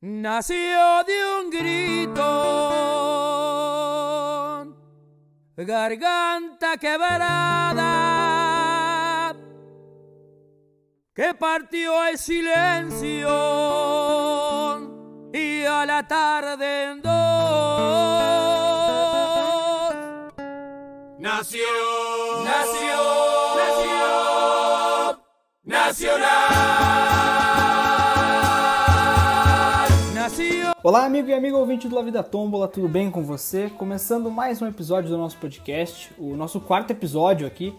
nació de un grito, garganta quebrada, que partió el silencio. Y a la tarde en dos. Nació, nació, nació, nacional, Olá, amigo e amigo ouvinte do La Vida Tombola, tudo bem com você? Começando mais um episódio do nosso podcast, o nosso quarto episódio aqui,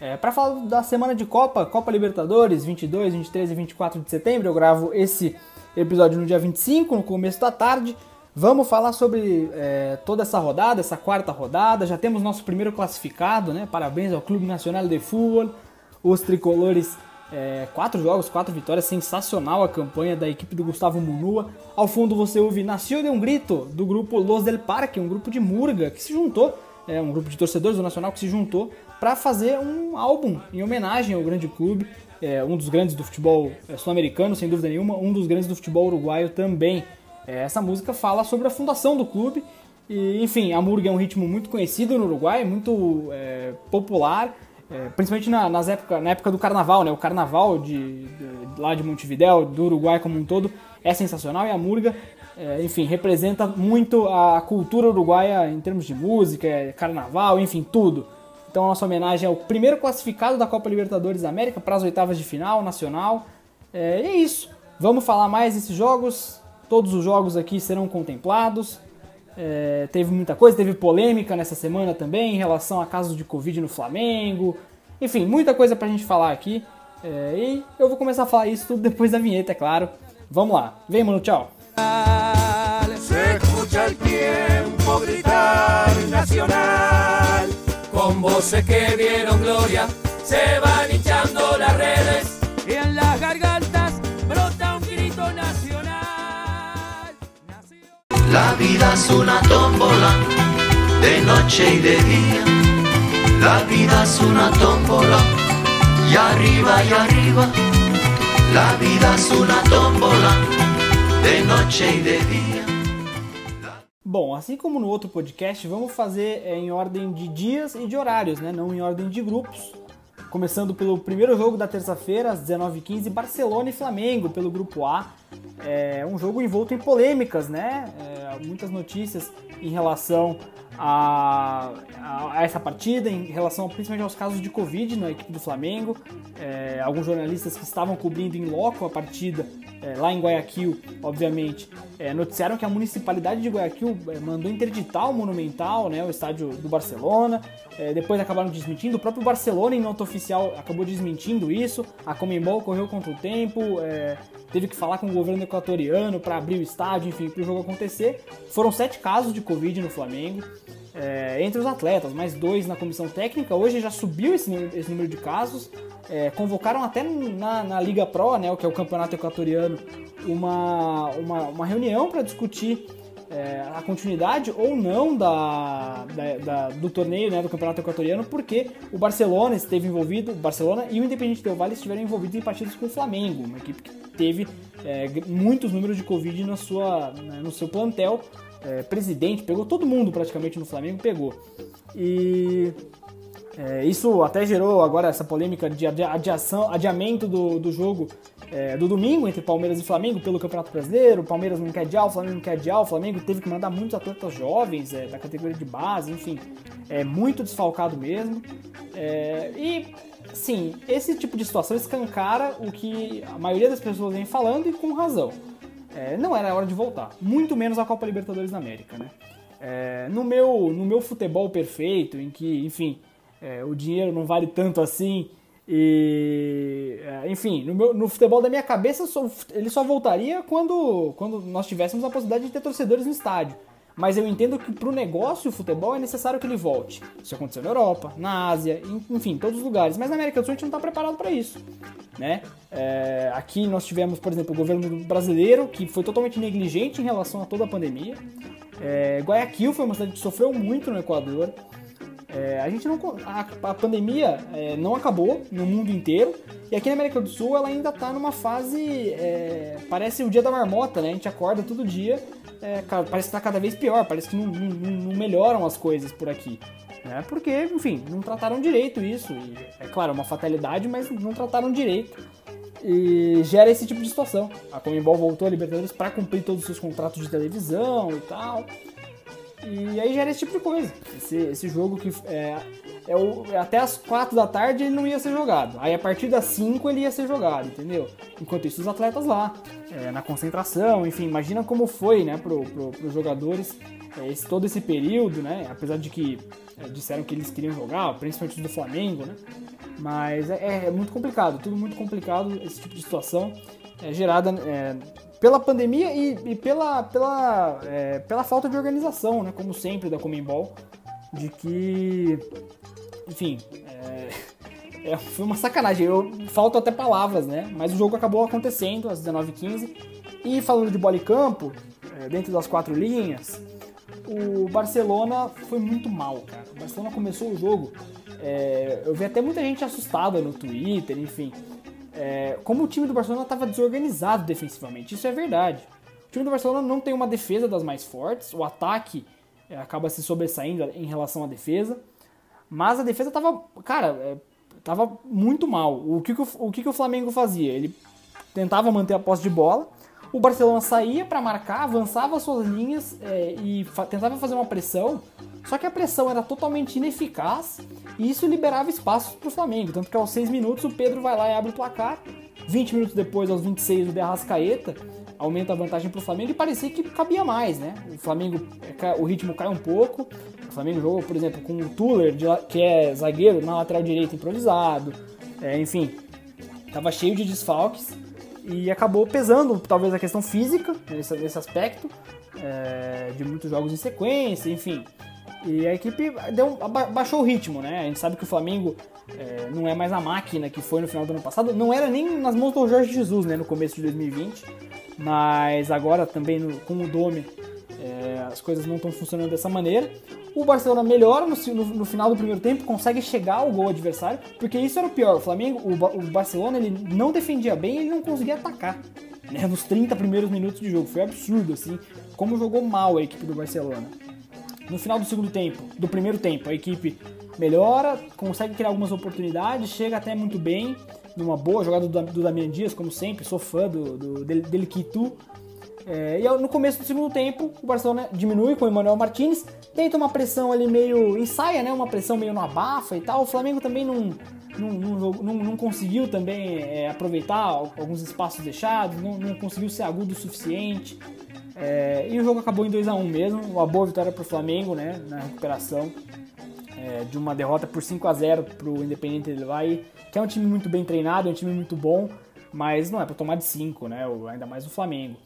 é, para falar da semana de Copa, Copa Libertadores, 22, 23 e 24 de setembro. Eu gravo esse episódio no dia 25, no começo da tarde. Vamos falar sobre é, toda essa rodada, essa quarta rodada. Já temos nosso primeiro classificado, né? Parabéns ao Clube Nacional de Futebol, os tricolores. É, quatro jogos, quatro vitórias, sensacional a campanha da equipe do Gustavo Munua. Ao fundo você ouve Nasceu de um Grito, do grupo Los del Parque, um grupo de Murga que se juntou, é, um grupo de torcedores do Nacional que se juntou para fazer um álbum em homenagem ao grande clube, é, um dos grandes do futebol é, sul-americano, sem dúvida nenhuma, um dos grandes do futebol uruguaio também. É, essa música fala sobre a fundação do clube e, enfim, a Murga é um ritmo muito conhecido no Uruguai, muito é, popular, é, principalmente na, nas época, na época do carnaval, né? O carnaval de, de, lá de Montevidéu, do Uruguai como um todo, é sensacional e a Murga, é, enfim, representa muito a cultura uruguaia em termos de música, é, carnaval, enfim, tudo. Então a nossa homenagem é o primeiro classificado da Copa Libertadores da América para as oitavas de final nacional. É, e é isso. Vamos falar mais desses jogos. Todos os jogos aqui serão contemplados. É, teve muita coisa, teve polêmica nessa semana também em relação a casos de Covid no Flamengo. Enfim, muita coisa pra gente falar aqui. É, e eu vou começar a falar isso tudo depois da vinheta, é claro. Vamos lá. Vem, mano, tchau. Se vida es una tómbola de noche y de día. La vida es una tómbola y arriba y arriba. La vida es una tómbola de noche y de día. Bom, assim como no outro podcast, vamos fazer é, em ordem de dias e de horários, né? não em ordem de grupos. Começando pelo primeiro jogo da terça-feira, às 19h15, Barcelona e Flamengo, pelo grupo A. É um jogo envolto em polêmicas, né? É, muitas notícias em relação a, a- essa partida, em relação principalmente aos casos de Covid na equipe do Flamengo. É, alguns jornalistas que estavam cobrindo em loco a partida é, lá em Guayaquil, obviamente, é, noticiaram que a municipalidade de Guayaquil é, mandou interditar o Monumental, né, o estádio do Barcelona. É, depois acabaram desmentindo. O próprio Barcelona, em nota oficial, acabou desmentindo isso. A Comembol correu contra o tempo, é, teve que falar com o governo equatoriano para abrir o estádio, enfim, para o jogo acontecer. Foram sete casos de Covid no Flamengo. É, entre os atletas, mais dois na comissão técnica. Hoje já subiu esse, número- esse número de casos. É, convocaram até na, na Liga Pro, né, que é o campeonato equatoriano, uma, uma, uma reunião para discutir é, a continuidade ou não da, da- da- do torneio né, do campeonato equatoriano, porque o Barcelona esteve envolvido, o Barcelona e o Independiente Del Valle estiveram envolvidos em partidas com o Flamengo, uma equipe que teve é, muitos números de Covid na sua, né, no seu plantel. É, presidente, pegou todo mundo praticamente no Flamengo, pegou. E é, isso até gerou agora essa polêmica de adia- adiação, adiamento do, do jogo é, do domingo entre Palmeiras e Flamengo pelo Campeonato Brasileiro. O Palmeiras não quer adiar, o Flamengo não quer adiar. O Flamengo teve que mandar muitos atletas jovens é, da categoria de base, enfim, é muito desfalcado mesmo. É, e, sim, esse tipo de situação escancara o que a maioria das pessoas vem falando e com razão. É, não era hora de voltar, muito menos a Copa Libertadores da América, né? É, no, meu, no meu futebol perfeito, em que, enfim, é, o dinheiro não vale tanto assim, e, é, enfim, no, meu- no futebol da minha cabeça, só- ele só voltaria quando, quando nós tivéssemos a possibilidade de ter torcedores no estádio. Mas eu entendo que para o negócio o futebol é necessário que ele volte. Isso aconteceu na Europa, na Ásia, enfim, em todos os lugares. Mas na América do Sul a gente não está preparado para isso. Né? É, aqui nós tivemos, por exemplo, o governo brasileiro, que foi totalmente negligente em relação a toda a pandemia. É, Guayaquil foi uma cidade que sofreu muito no Equador. É, a gente não. A, a pandemia é, não acabou no mundo inteiro. E aqui na América do Sul ela ainda está numa fase. É, parece o dia da marmota, né? A gente acorda todo dia. É, parece que está cada vez pior, parece que não, não, não, melhoram as coisas por aqui. Né? Porque, enfim, não trataram direito isso. E, é claro, é uma fatalidade, mas não trataram direito. E gera esse tipo de situação. A Comembol voltou a Libertadores para cumprir todos os seus contratos de televisão e tal. E aí gera esse tipo de coisa. Esse, esse jogo que é, é o, até as 4 da tarde ele não ia ser jogado. Aí a partir das 5 ele ia ser jogado, entendeu? Enquanto isso, os atletas lá, é, na concentração, enfim, imagina como foi, né, pro, pro, pros jogadores é, esse, todo esse período, né? Apesar de que é, disseram que eles queriam jogar, principalmente do Flamengo, né? Mas é, é, muito complicado, tudo muito complicado esse tipo de situação é, gerada é, pela pandemia e, e pela, pela, é, pela falta de organização, né? Como sempre da Comembol, de que, enfim, é, é, foi uma sacanagem. Eu faltam até palavras, né? Mas o jogo acabou acontecendo às 19h15 e falando de bola e campo, é, dentro das quatro linhas, o Barcelona foi muito mal, cara. O Barcelona começou o jogo. É, eu vi até muita gente assustada no Twitter, enfim é, como o time do Barcelona estava desorganizado defensivamente. Isso é verdade. O time do Barcelona não tem uma defesa das mais fortes, o ataque é, acaba se sobressaindo em relação à defesa, mas a defesa estava, cara, é, muito mal. O que, que o, o que, que o Flamengo fazia? Ele tentava manter a posse de bola, o Barcelona saía para marcar, avançava suas linhas é, e fa tentava fazer uma pressão, só que a pressão era totalmente ineficaz e isso liberava espaços para o Flamengo. Tanto que aos 6 minutos o Pedro vai lá e abre o placar, 20 minutos depois, aos 26, o De Arrascaeta aumenta a vantagem para o Flamengo e parecia que cabia mais, né? O Flamengo, é, o ritmo cai um pouco. O Flamengo jogou, por exemplo, com o Tuller, que é zagueiro, na lateral direita improvisado. É, enfim, tava cheio de desfalques e acabou pesando talvez a questão física nesse, nesse aspecto é, de muitos jogos em sequência, enfim. E a equipe deu, baixou o ritmo, né? A gente sabe que o Flamengo é, não é mais a máquina que foi no final do ano passado, não era nem nas mãos do Jorge Jesus, né? No começo de 2020, mas agora também no, com o Dome as coisas não estão funcionando dessa maneira. O Barcelona melhora no, no, no, final do primeiro tempo, consegue chegar ao gol adversário, porque isso era o pior. O Flamengo, o, o Barcelona, ele não defendia bem ele não conseguia atacar. Né, nos 30 primeiros minutos de jogo. Foi absurdo, assim, como jogou mal a equipe do Barcelona. No final do segundo tempo, do primeiro tempo, a equipe melhora, consegue criar algumas oportunidades, chega até muito bem, numa boa jogada do, do Damian Dias, como sempre, sou fã do, do, dele, Kitu. É, e no começo do segundo tempo, o Barcelona diminui com o Emmanuel Martinez, tenta uma pressão ali meio. ensaia, né? Uma pressão meio no abafa e tal. O Flamengo também não, não, não, não, não conseguiu também é, aproveitar alguns espaços deixados, não, não conseguiu ser agudo o suficiente. É, e o jogo acabou em 2 a 1 mesmo, uma boa vitória para o Flamengo, né? Na recuperação é, de uma derrota por 5 a 0 para o Independente Del Valle, que é um time muito bem treinado, é um time muito bom, mas não é para tomar de 5, né? Ainda mais o Flamengo.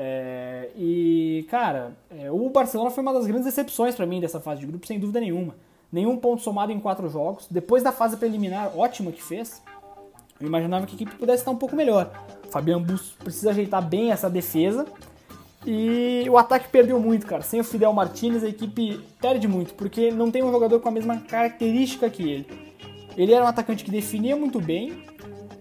É, e, cara, é, o Barcelona foi uma das grandes decepções para mim dessa fase de grupo, sem dúvida nenhuma. Nenhum ponto somado em quatro jogos. Depois da fase preliminar ótima que fez, eu imaginava que a equipe pudesse estar um pouco melhor. O Fabian Bus precisa ajeitar bem essa defesa. E o ataque perdeu muito, cara. Sem o Fidel Martinez, a equipe perde muito, porque não tem um jogador com a mesma característica que ele. Ele era um atacante que definia muito bem,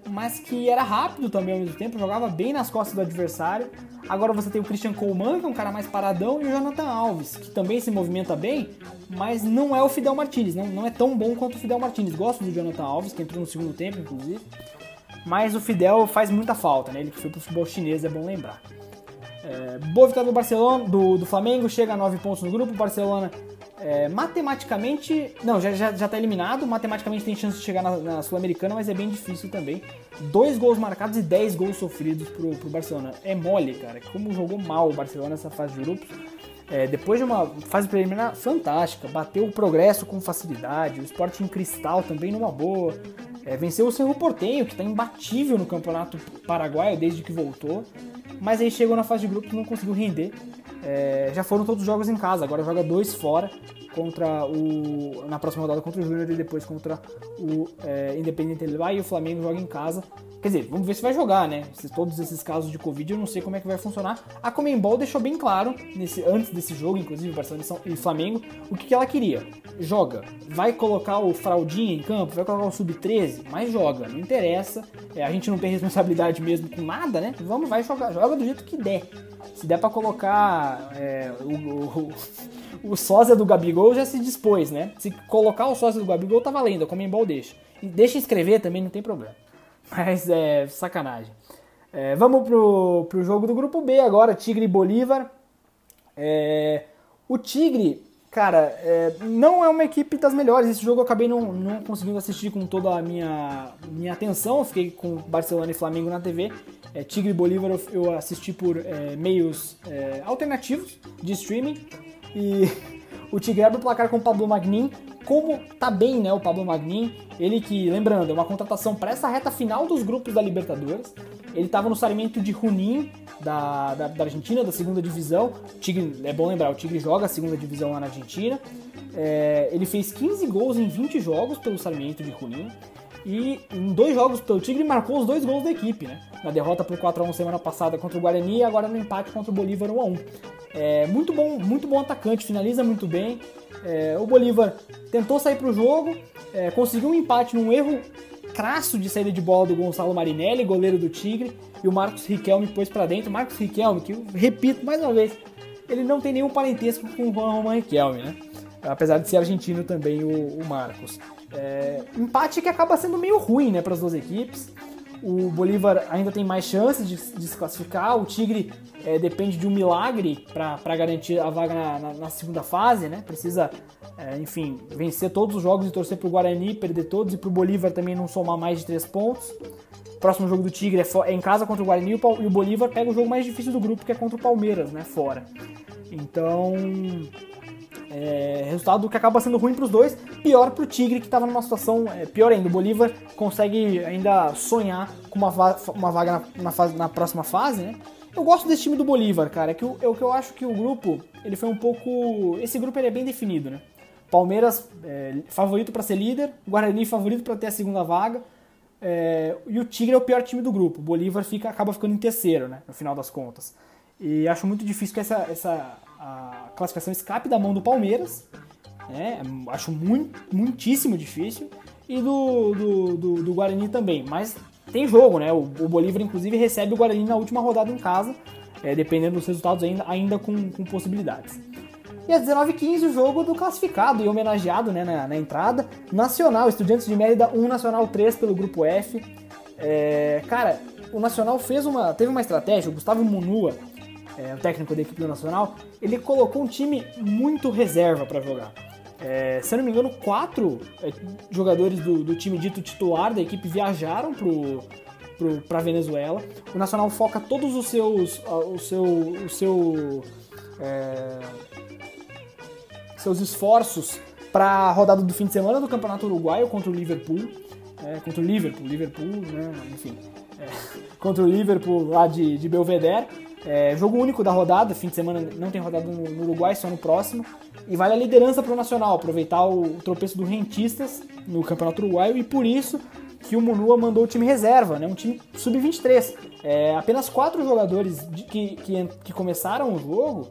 mas que era rápido também ao mesmo tempo, jogava bem nas costas do adversário. Agora você tem o Christian Coleman, que é um cara mais paradão, e o Jonathan Alves, que também se movimenta bem, mas não é o Fidel Martinez, não, não é tão bom quanto o Fidel Martinez. Gosto do Jonathan Alves, que entrou no segundo tempo, inclusive. Mas o Fidel faz muita falta, né? Ele que foi pro futebol chinês, é bom lembrar. É, boa vitória do Barcelona, do, do Flamengo, chega a 9 pontos no grupo. O Barcelona é, matematicamente. Não, já, já, já tá eliminado. Matematicamente tem chance de chegar na, na Sul-Americana, mas é bem difícil também. Dois gols marcados e 10 gols sofridos pro, pro Barcelona. É mole, cara. Como jogou mal o Barcelona nessa fase de grupos. É, depois de uma fase preliminar fantástica, bateu o progresso com facilidade, o Sporting Cristal também numa boa. É, venceu o Cerro Portenho, que está imbatível no campeonato paraguaio desde que voltou. Mas aí chegou na fase de grupos e não conseguiu render. É, já foram todos os jogos em casa, agora joga dois fora contra o na próxima rodada contra o Júnior e depois contra o é, Independente Del e o Flamengo joga em casa. Quer dizer, vamos ver se vai jogar, né? Se todos esses casos de Covid, eu não sei como é que vai funcionar. A Comembol deixou bem claro, nesse, antes desse jogo, inclusive Barcelona e Flamengo, o que, que ela queria. Joga. Vai colocar o Fraldinha em campo, vai colocar o Sub-13, mas joga. Não interessa. É, a gente não tem responsabilidade mesmo com nada, né? Vamos, vai jogar. Joga do jeito que der. Se der pra colocar é, o, o, o, o sósia do Gabigol, já se dispôs, né? Se colocar o sósia do Gabigol, tá valendo. A Comembol deixa. E deixa escrever também, não tem problema. Mas é sacanagem. É, vamos pro, pro jogo do grupo B agora, Tigre e Bolívar. É, o Tigre, cara, é, não é uma equipe das melhores. Esse jogo eu acabei não, não conseguindo assistir com toda a minha, minha atenção. Eu fiquei com Barcelona e Flamengo na TV. É, Tigre e Bolívar eu, eu assisti por é, meios é, alternativos de streaming. E o Tigre abre o placar com o Pablo Magnin como tá bem, né, o Pablo Magnin, ele que, lembrando, é uma contratação para essa reta final dos grupos da Libertadores. Ele estava no Sarmiento de Junín, da, da, da, Argentina, da segunda divisão. O Tigre, é bom lembrar, o Tigre joga a segunda divisão lá na Argentina. É, ele fez 15 gols em 20 jogos pelo Sarmiento de Junín. E em dois jogos pelo Tigre marcou os dois gols da equipe, né? Na derrota por 4x1 semana passada contra o Guarani e agora no empate contra o Bolívar 1x1. É, muito bom, muito bom atacante, finaliza muito bem. É, o Bolívar tentou sair para o jogo, é, conseguiu um empate num erro crasso de saída de bola do Gonçalo Marinelli, goleiro do Tigre, e o Marcos Riquelme pôs para dentro. Marcos Riquelme, que repito mais uma vez, ele não tem nenhum parentesco com o Juan Román Riquelme, né? Apesar de ser argentino também o, o Marcos. É, empate que acaba sendo meio ruim né, para as duas equipes. O Bolívar ainda tem mais chances de, de se classificar. O Tigre é, depende de um milagre para garantir a vaga na, na, na, segunda fase, né? Precisa, é, enfim, vencer todos os jogos e torcer para o Guarani, perder todos e para o Bolívar também não somar mais de três pontos. O próximo jogo do Tigre é, é em casa contra o Guarani e o Bolívar pega o jogo mais difícil do grupo, que é contra o Palmeiras, né? Fora. Então, é, resultado que acaba sendo ruim para os dois, pior para o Tigre, que estava numa situação é, pior ainda. O Bolívar consegue ainda sonhar com uma, va uma vaga na, na, fase, na, próxima fase, né? Eu gosto desse time do Bolívar, cara. É que o, é eu acho que o grupo, ele foi um pouco. Esse grupo ele é bem definido, né? Palmeiras é, favorito para ser líder, Guarani favorito para ter a segunda vaga. É, e o Tigre é o pior time do grupo. O Bolívar fica, acaba ficando em terceiro, né? No final das contas. E acho muito difícil que essa, essa a classificação escape da mão do Palmeiras. Né? Acho muito, muitíssimo difícil. E do, do, do, do, Guarani também. Mas tem jogo, né? O, o Bolívar, inclusive, recebe o Guarani na última rodada em casa. É, dependendo dos resultados, ainda, ainda com, com possibilidades. E às 19h15 o jogo do classificado e homenageado né, na, na, entrada. Nacional, Estudiantes de Mérida 1, Nacional 3 pelo grupo F. É, cara, o Nacional fez uma, teve uma estratégia, o Gustavo Munua, é, o técnico da equipe do Nacional, ele colocou um time muito reserva para jogar. É, se eu não me engano, quatro é, jogadores do, do, time dito titular da equipe viajaram para Venezuela. O Nacional foca todos os seus, o seu, o seu, é, seus esforços para a rodada do fim de semana do Campeonato Uruguaio contra o Liverpool, é, contra o Liverpool, Liverpool, né, enfim, é, contra o Liverpool lá de, de Belvedere. É, jogo único da rodada, fim de semana não tem rodada no, Uruguai, só no próximo. E vale a liderança para o Nacional, aproveitar o, o, tropeço do Rentistas no Campeonato Uruguaio e por isso que o Munua mandou o time reserva, né, um time sub-23. É, apenas quatro jogadores de, que, que, que, começaram o jogo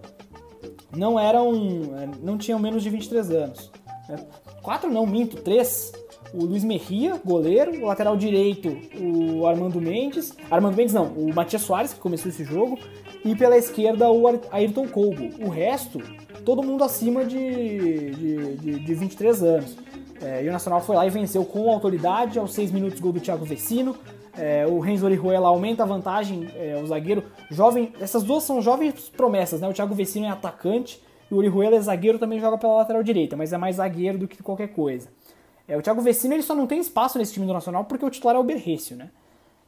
não eram, é, não tinham menos de 23 anos. Né. Quatro não, minto, três o Luiz Merria, goleiro, o lateral direito, o Armando Mendes, Armando Mendes não, o Matias Soares, que começou esse jogo, e pela esquerda o Ayrton Colbo. O resto, todo mundo acima de, de, de, de 23 anos. É, e o Nacional foi lá e venceu com autoridade, aos 6 minutos gol do Thiago Vecino, é, o Renzo Orihuela aumenta a vantagem, é, o zagueiro jovem, essas duas são jovens promessas, né? O Thiago Vecino é atacante e o Orihuela é zagueiro, também joga pela lateral direita, mas é mais zagueiro do que qualquer coisa. É, o Thiago Vecino ele só não tem espaço nesse time do Nacional porque o titular é o Berrecio, né?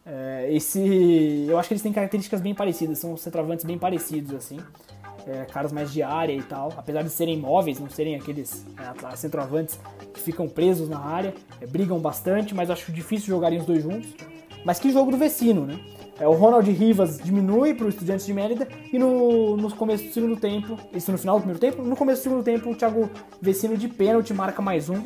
É, esse, eu acho que eles têm características bem parecidas, são centroavantes bem parecidos, assim. É, caras mais de área e tal, apesar de serem móveis, não serem aqueles é, centroavantes que ficam presos na área, é, brigam bastante, mas acho difícil jogarem os dois juntos. Mas que jogo do Vecino, né? É, o Ronald Rivas diminui para o Estudiantes de Mérida e no, no começo do segundo tempo, isso no final do primeiro tempo, no começo do segundo tempo o Thiago Vecino de pênalti marca mais um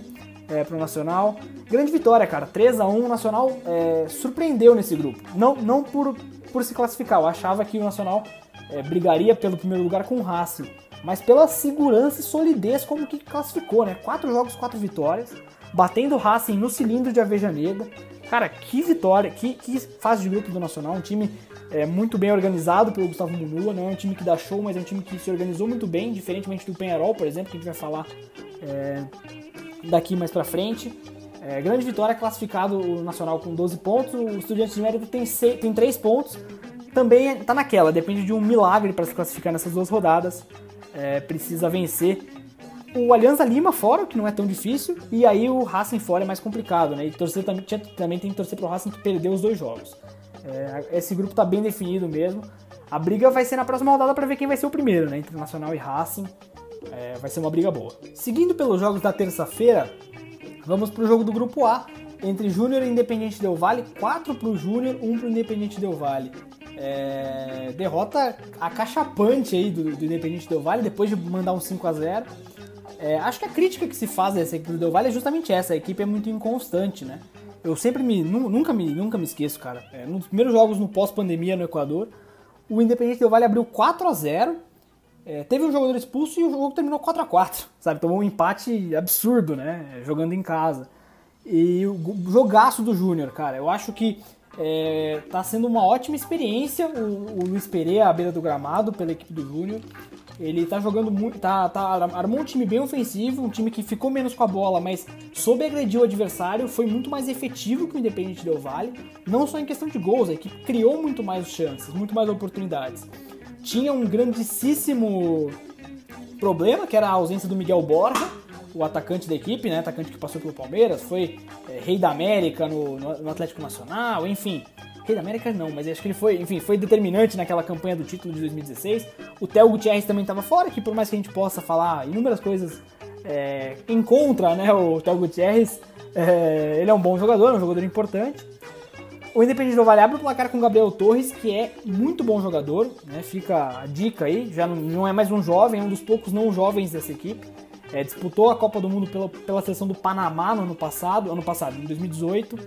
é, pro Nacional. Grande vitória, cara. 3 a 1 o Nacional é, surpreendeu nesse grupo. Não, não por, por se classificar, eu achava que o Nacional é, brigaria pelo primeiro lugar com o Racing, mas pela segurança e solidez como que classificou, né? Quatro jogos, quatro vitórias, batendo o Racing no cilindro de Avejaneda. Cara, que vitória, que, que fase de grupo do Nacional, um time é, muito bem organizado pelo Gustavo Munula, não é um time que dá show, mas é um time que se organizou muito bem, diferentemente do Penharol, por exemplo, que a gente vai falar é, daqui mais pra frente. É, grande vitória, classificado o Nacional com 12 pontos, o Estudiantes de Mérida tem, 6, tem 3 pontos, também tá naquela, depende de um milagre para se classificar nessas duas rodadas, é, precisa vencer o Alianza Lima fora, que não é tão difícil, e aí o Racing fora é mais complicado, né? E torcer também, também tem que torcer pro Racing que perdeu os dois jogos. É, esse grupo tá bem definido mesmo. A briga vai ser na próxima rodada para ver quem vai ser o primeiro, né? Internacional e Racing. É, vai ser uma briga boa. Seguindo pelos jogos da terça-feira, vamos pro jogo do grupo A, entre Júnior e Independente Del Vale, 4 pro Júnior, 1 pro Independente Del Vale. É, derrota acachapante aí do, do Independente Del Vale, depois de mandar um 5 a 0 é, Acho que a crítica que se faz dessa equipe do Del Valle é justamente essa, a equipe é muito inconstante, né? Eu sempre me. Nunca me, nunca me esqueço, cara. É, nos primeiros jogos no pós-pandemia no Equador, o Independente Del Valle abriu 4 a 0 é, teve um jogador expulso e o jogo terminou 4 a 4 sabe? Tomou um empate absurdo, né? Jogando em casa. E o jogaço do Júnior, cara. Eu acho que é, tá sendo uma ótima experiência o, o Luiz Pereira à beira do gramado pela equipe do Júnior. Ele tá jogando muito, tá, tá, armou um time bem ofensivo, um time que ficou menos com a bola, mas soube agredir o adversário, foi muito mais efetivo que o Independente Del Vale, não só em questão de gols, a equipe criou muito mais chances, muito mais oportunidades. Tinha um grandíssimo problema, que era a ausência do Miguel Borja, o atacante da equipe, né, atacante que passou pelo Palmeiras, foi é, rei da América no, no Atlético Nacional, enfim, Rei da América não, mas acho que ele foi, enfim, foi determinante naquela campanha do título de 2016. O Theo Gutierrez também estava fora, que por mais que a gente possa falar inúmeras coisas é, em contra, né, o Theo Gutierrez, é, ele é um bom jogador, um jogador importante. O Independente do Vale abre o placar com o Gabriel Torres, que é muito bom jogador, né, fica a dica aí, já não é mais um jovem, é um dos poucos não jovens dessa equipe. É, disputou a Copa do Mundo pela, pela seleção do Panamá no ano passado, ano passado, em 2018.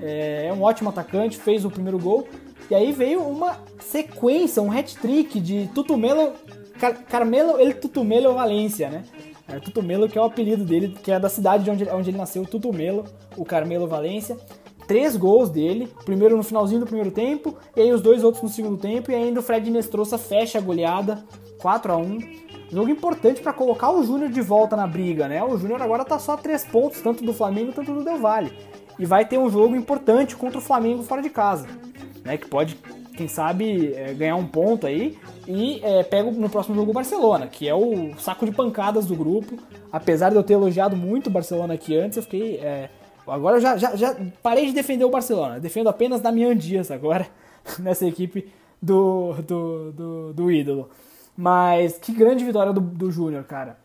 É, é um ótimo atacante, fez o primeiro gol. E aí veio uma sequência, um hat-trick de Tutumelo, Car Carmelo El Tutumelo Valência, né? É, Tutumelo, que é o apelido dele, que é da cidade de onde, onde ele nasceu, Tutumelo, o Carmelo Valência. Três gols dele, primeiro no finalzinho do primeiro tempo, e aí os dois outros no segundo tempo, e ainda o Fred Nestroça fecha a goleada, 4 a 1 Jogo importante para colocar o Júnior de volta na briga, né? O Júnior agora tá só a três pontos, tanto do Flamengo quanto do Del Valle e vai ter um jogo importante contra o Flamengo fora de casa, né? Que pode, quem sabe, é, ganhar um ponto aí e é, pega no próximo jogo o Barcelona, que é o saco de pancadas do grupo. Apesar de eu ter elogiado muito o Barcelona aqui antes, eu fiquei. É, agora eu já, já, já parei de defender o Barcelona, defendo apenas Damian Dias agora nessa equipe do, do, do, do ídolo. Mas que grande vitória do, do Júnior, cara.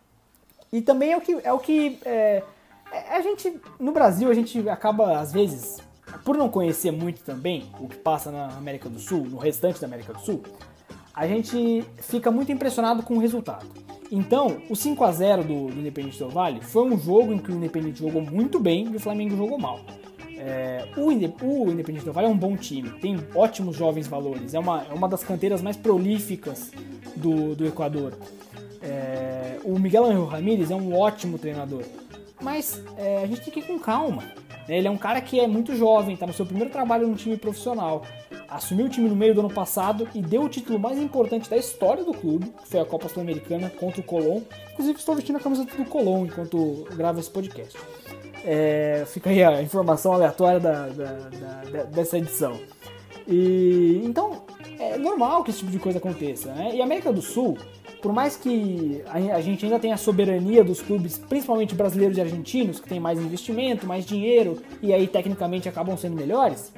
E também é o que, é o que é, é, a gente, no Brasil, a gente acaba, às vezes, por não conhecer muito também o que passa na América do Sul, no restante da América do Sul, a gente fica muito impressionado com o resultado. Então, o 5 a 0 do, do Independente Del Vale foi um jogo em que o Independente jogou muito bem e o Flamengo jogou mal. É, o, Independente Del Vale é um bom time, tem ótimos jovens valores, é uma, é uma das canteiras mais prolíficas do, do Equador. É, o Miguel Angel Ramírez é um ótimo treinador mas é, a gente tem que ir com calma. Ele é um cara que é muito jovem, está no seu primeiro trabalho no time profissional. Assumiu o time no meio do ano passado e deu o título mais importante da história do clube, que foi a Copa Sul-Americana contra o Colón. Inclusive estou vestindo a camiseta do Colón enquanto gravo esse podcast. É, fica aí a informação aleatória da, da, da, dessa edição. E então é normal que esse tipo de coisa aconteça, né? E a América do Sul por mais que a gente ainda tenha a soberania dos clubes, principalmente brasileiros e argentinos, que tem mais investimento, mais dinheiro e aí tecnicamente acabam sendo melhores,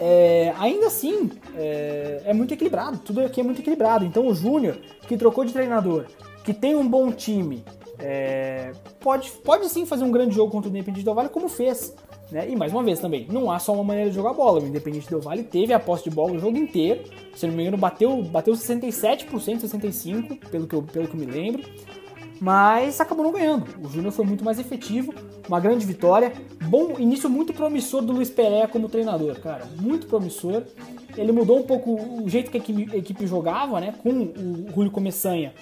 é, ainda assim é, é, muito equilibrado, tudo aqui é muito equilibrado. Então o Júnior, que trocou de treinador, que tem um bom time, é, pode, pode sim fazer um grande jogo contra o Independente do Vale, como fez. Né? E mais uma vez também, não há só uma maneira de jogar bola. O Independente Del Vale teve a posse de bola o jogo inteiro. Se não me engano, bateu, bateu 67%, 65%, pelo que, eu, pelo que eu me lembro. mas acabou não ganhando. O Júnior foi muito mais efetivo, uma grande vitória. Bom início muito promissor do Luiz Pereira como treinador, cara, muito promissor. Ele mudou um pouco o jeito que a equipe, a equipe jogava, né, com o Julio Começanha.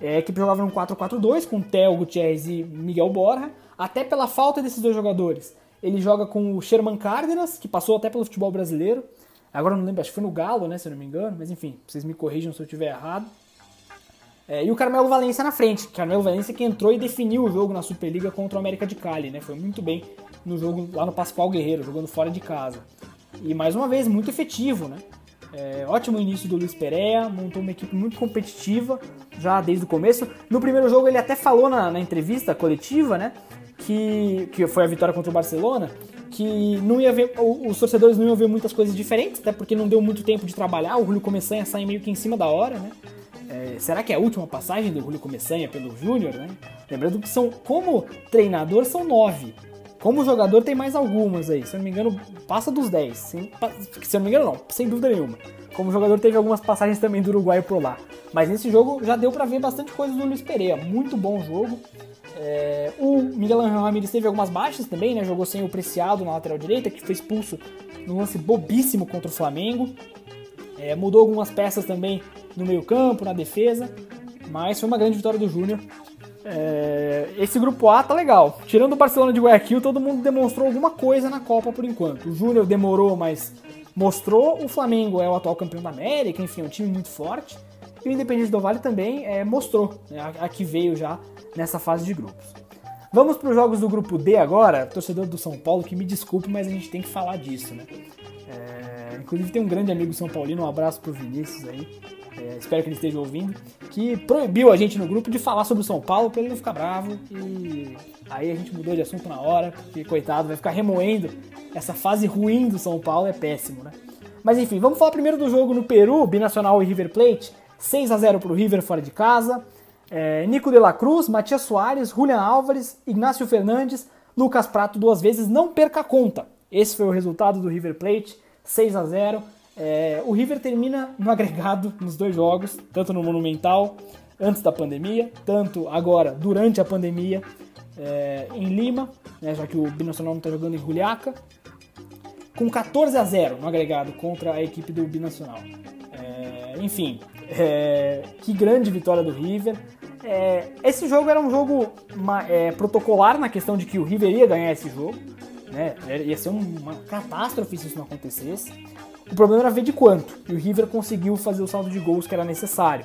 É, a equipe jogava no 4-4-2 com Theo Gutierrez e Miguel Borja, até pela falta desses dois jogadores. Ele joga com o Sherman Cárdenas, que passou até pelo futebol brasileiro. Agora não lembro, acho que foi no Galo, né, se eu não me engano, mas enfim, vocês me corrijam se eu estiver errado. É, e o Carmelo Valência na frente. Carmelo Valência que entrou e definiu o jogo na Superliga contra o América de Cali, né? Foi muito bem no jogo lá no Pascoal Guerreiro, jogando fora de casa. E mais uma vez, muito efetivo, né? É, ótimo início do Luiz Pereira, montou uma equipe muito competitiva já desde o começo. No primeiro jogo ele até falou na, na entrevista coletiva, né? Que, que foi a vitória contra o Barcelona, que não ia ver, os torcedores não iam ver muitas coisas diferentes, até porque não deu muito tempo de trabalhar, o Julio Começanha sai meio que em cima da hora, né? É, será que é a última passagem do Julio Começanha pelo Júnior, né? Lembrando que são, como treinador, são nove. Como jogador, tem mais algumas aí. Se eu não me engano, passa dos dez. Se eu não me engano, não, sem dúvida nenhuma. Como jogador, teve algumas passagens também do Uruguai por lá. Mas nesse jogo já deu para ver bastante coisa do Luiz Pereira. Muito bom jogo. É, o Miguel Angel Ramirez teve algumas baixas também, né? Jogou sem o Preciado na lateral direita, que foi expulso num lance bobíssimo contra o Flamengo. É, mudou algumas peças também no meio-campo, na defesa, mas foi uma grande vitória do Júnior. É, esse grupo A tá legal. Tirando o Barcelona de Guayaquil, todo mundo demonstrou alguma coisa na Copa por enquanto. O Júnior demorou, mas mostrou. O Flamengo é o atual campeão da América, enfim, é um time muito forte. E o Independente do Vale também é, mostrou né, a, a que veio já nessa fase de grupos. Vamos para os jogos do grupo D agora. Torcedor do São Paulo, que me desculpe, mas a gente tem que falar disso, né? É, inclusive tem um grande amigo São Paulino, um abraço pro Vinícius aí. É, espero que ele esteja ouvindo, que proibiu a gente no grupo de falar sobre o São Paulo para ele não ficar bravo. E aí a gente mudou de assunto na hora, porque coitado, vai ficar remoendo essa fase ruim do São Paulo, é péssimo, né? Mas enfim, vamos falar primeiro do jogo no Peru, Binacional e River Plate. 6 a 0 pro River fora de casa. É, Nico de la Cruz, Matias Soares, Julian Álvares, Ignacio Fernandes, Lucas Prato duas vezes, não perca a conta. Esse foi o resultado do River Plate, 6 a 0. É, o River termina no agregado nos dois jogos, tanto no Monumental antes da pandemia, tanto agora durante a pandemia é, em Lima, né, já que o Binacional não está jogando em Juliaca, com 14 a 0 no agregado contra a equipe do Binacional. É, enfim, é, que grande vitória do River. É, esse jogo era um jogo é, protocolar na questão de que o River ia ganhar esse jogo. Né? Ia ser uma catástrofe se isso não acontecesse. O problema era ver de quanto. E o River conseguiu fazer o saldo de gols que era necessário.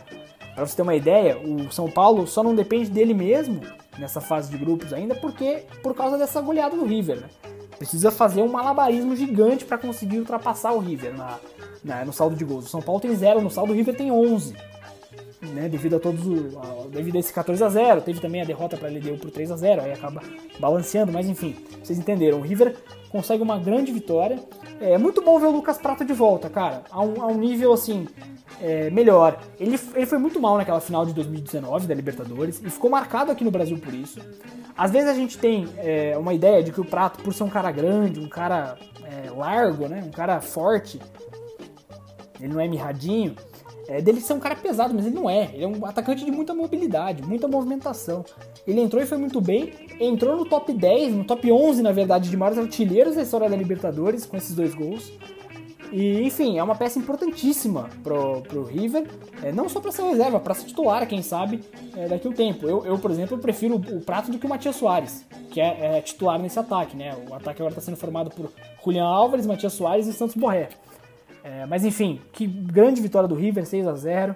Para você ter uma ideia, o São Paulo só não depende dele mesmo nessa fase de grupos ainda, porque por causa dessa goleada do River. Né? Precisa fazer um malabarismo gigante para conseguir ultrapassar o River na, na, no saldo de gols. O São Paulo tem zero no saldo, o River tem 11. Né, devido a todos o, a, devido a esse 14 a 0 teve também a derrota para ele deu por 3 a 0 aí acaba balanceando mas enfim vocês entenderam. O River consegue uma grande vitória. É muito bom ver o Lucas Prata de volta cara a um, a um nível assim é, melhor. Ele, ele foi muito mal naquela final de 2019 da Libertadores e ficou marcado aqui no Brasil por isso. Às vezes a gente tem é, uma ideia de que o Prato por ser um cara grande um cara é, largo né um cara forte ele não é mirradinho é, dele ser um cara pesado, mas ele não é. Ele é um atacante de muita mobilidade, muita movimentação. Ele entrou e foi muito bem, entrou no top 10, no top 11, na verdade, de maiores artilheiros da história da Libertadores, com esses dois gols. E, enfim, é uma peça importantíssima pro, pro River, é, não só para ser reserva, para ser titular, quem sabe, é, daqui a um tempo. Eu, eu, por exemplo, prefiro o Prato do que o Matias Soares, que é, é titular nesse ataque, né? O ataque agora está sendo formado por Julian Álvares, Matias Soares e Santos Borré. É, mas enfim, que grande vitória do River, 6 a 0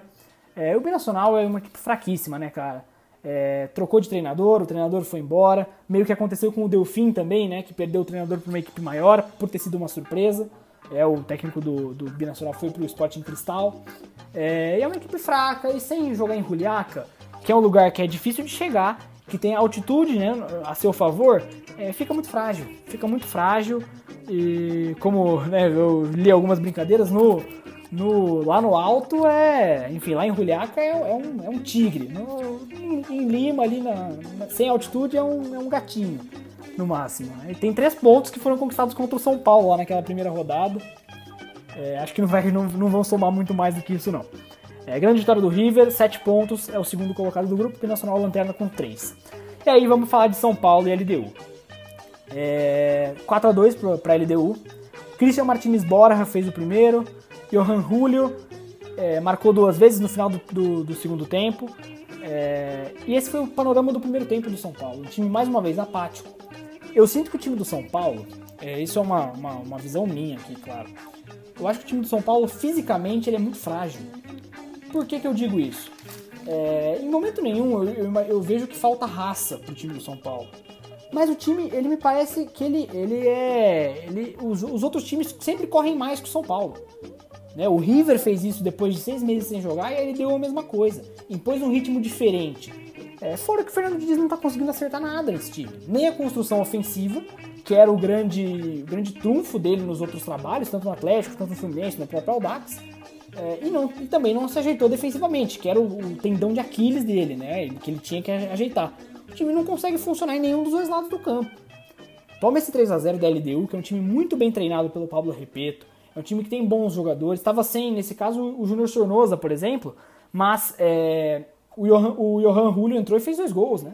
é, O Binacional é uma equipe fraquíssima, né, cara? É, trocou de treinador, o treinador foi embora. Meio que aconteceu com o Delfim também, né? Que perdeu o treinador para uma equipe maior, por ter sido uma surpresa. É, o técnico do, do Binacional foi para o Sporting Cristal. É, e é uma equipe fraca, e sem jogar em Juliaca, que é um lugar que é difícil de chegar, que tem altitude né, a seu favor, é, fica muito frágil. Fica muito frágil. E como né, eu li algumas brincadeiras, no, no, lá no alto é. Enfim, lá em Juliaca é, é, um, é um tigre. No, em, Lima, ali na, na, sem altitude, é um, é um gatinho, no máximo. Né? E tem três pontos que foram conquistados contra o São Paulo lá naquela primeira rodada. É, acho que não, vai, não, não vão somar muito mais do que isso, não. É, grande vitória do River, 7 pontos, é o segundo colocado do grupo, e o Nacional Lanterna com 3. E aí vamos falar de São Paulo e LDU. É, 4 a 2 para LDU. Christian Martinez Borja fez o primeiro, Johan Julio é, marcou duas vezes no final do, do, do segundo tempo. É, e esse foi o panorama do primeiro tempo do São Paulo. Um time, mais uma vez, apático. Eu sinto que o time do São Paulo, é, isso é uma, uma, uma, visão minha aqui, claro. Eu acho que o time do São Paulo, fisicamente, ele é muito frágil. Por que, que eu digo isso? É, em momento nenhum eu, eu, eu, vejo que falta raça pro time do São Paulo. Mas o time, ele me parece que ele, ele é. Ele, os, os outros times sempre correm mais que o São Paulo. Né? O River fez isso depois de seis meses sem jogar e ele deu a mesma coisa. Impôs um ritmo diferente. É, fora que o Fernando Diniz não está conseguindo acertar nada nesse time. Nem a construção ofensiva, que era o grande, grande trunfo dele nos outros trabalhos, tanto no Atlético, tanto no Fluminense, no próprio Audax. É, e, não, e também não se ajeitou defensivamente, que era o, o, tendão de Aquiles dele, né? Que ele tinha que ajeitar. O time não consegue funcionar em nenhum dos dois lados do campo. Toma esse 3 a 0 da LDU, que é um time muito bem treinado pelo Pablo Repeto, é um time que tem bons jogadores. Estava sem, nesse caso, o Júnior Sornosa, por exemplo, mas é, o, Johan, o Johan Julio entrou e fez dois gols, né?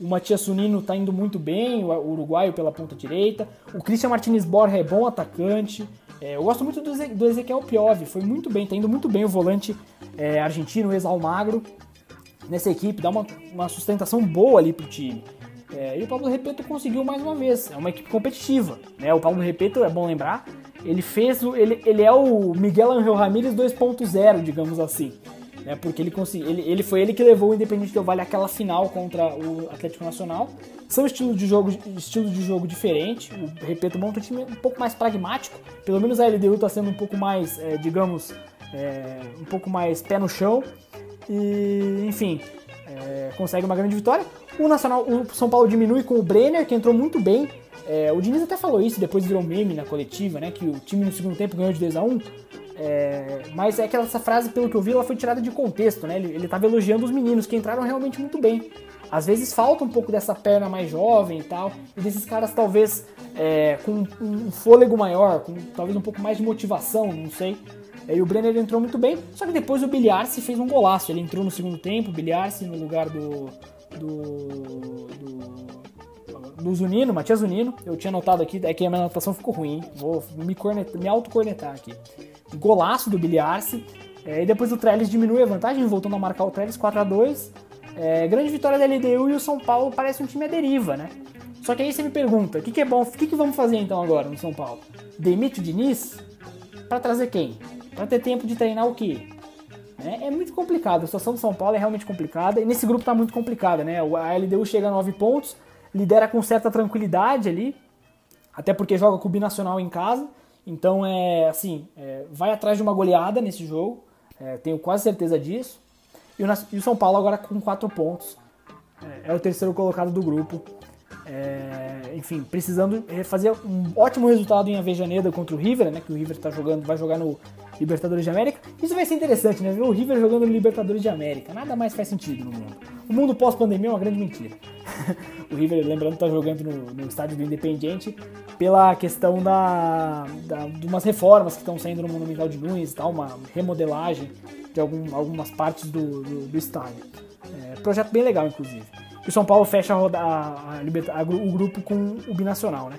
O Matias Sunino está indo muito bem, o uruguaio pela ponta direita. O Christian Martinez Borja é bom atacante. É, eu gosto muito do, do Ezequiel Piove, foi muito bem, está indo muito bem o volante é, argentino, ex-almagro, nessa equipe, dá uma, uma sustentação boa ali pro time. É, e o Pablo Repeto conseguiu mais uma vez, é uma equipe competitiva. Né? O Pablo Repeto, é bom lembrar, ele fez o, ele, ele é o Miguel Angel Ramírez 2.0, digamos assim. Né? Porque ele, conseguiu, ele, ele foi ele que levou o Independente Del Vale àquela final contra o Atlético Nacional. São estilos de jogo, estilos de jogo diferentes. O Repeto monta um time um pouco mais pragmático. Pelo menos a LDU está sendo um pouco mais, é, digamos, é, um pouco mais pé no chão. E, enfim, é, consegue uma grande vitória. O Nacional, o São Paulo diminui com o Brenner, que entrou muito bem. É, o Diniz até falou isso, depois virou meme na coletiva, né? Que o time no segundo tempo ganhou de 2 a 1 é, mas é que essa frase, pelo que eu vi, ela foi tirada de contexto, né? Ele, estava elogiando os meninos, que entraram realmente muito bem. Às vezes falta um pouco dessa perna mais jovem e tal, e desses caras talvez é, com um fôlego maior, com talvez um pouco mais de motivação, não sei. E o Brenner entrou muito bem, só que depois o Bilharce fez um golaço. Ele entrou no segundo tempo, o Bilharce no lugar do. do. do, do Zunino, Matias Zunino. Eu tinha notado aqui, é que a minha anotação ficou ruim, vou me, cornetar, me auto-cornetar aqui. Golaço do Bilharce. É, e depois o Trellis diminui a vantagem, voltando a marcar o Trellis 4 a 2 é, Grande vitória da LDU e o São Paulo parece um time à deriva, né? Só que aí você me pergunta, o que, que é bom, o que, que vamos fazer então agora no São Paulo? Demite o Diniz? Para trazer quem? Para ter tempo de treinar o quê? É, é, muito complicado, a situação do São Paulo é realmente complicada, e nesse grupo está muito complicada, né? A LDU chega a 9 pontos, lidera com certa tranquilidade ali, até porque joga com o Binacional em casa, então é assim, é, vai atrás de uma goleada nesse jogo, é, tenho quase certeza disso. E o, e o, São Paulo agora com 4 pontos, é, é, o terceiro colocado do grupo. É, enfim, precisando fazer um ótimo resultado em Avejaneda contra o River, né? Que o River tá jogando, vai jogar no Libertadores de América. Isso vai ser interessante, né? Ver o River jogando Libertadores de América. Nada mais faz sentido no mundo. O mundo pós-pandemia é uma grande mentira. o River, lembrando, está jogando no, no, estádio do Independiente pela questão da, da, de umas reformas que estão saindo no Monumental de Nunes e tal, uma remodelagem de algum, algumas partes do, do, do estádio. É, projeto bem legal, inclusive. E o São Paulo fecha a, a, a, o grupo com o Binacional, né?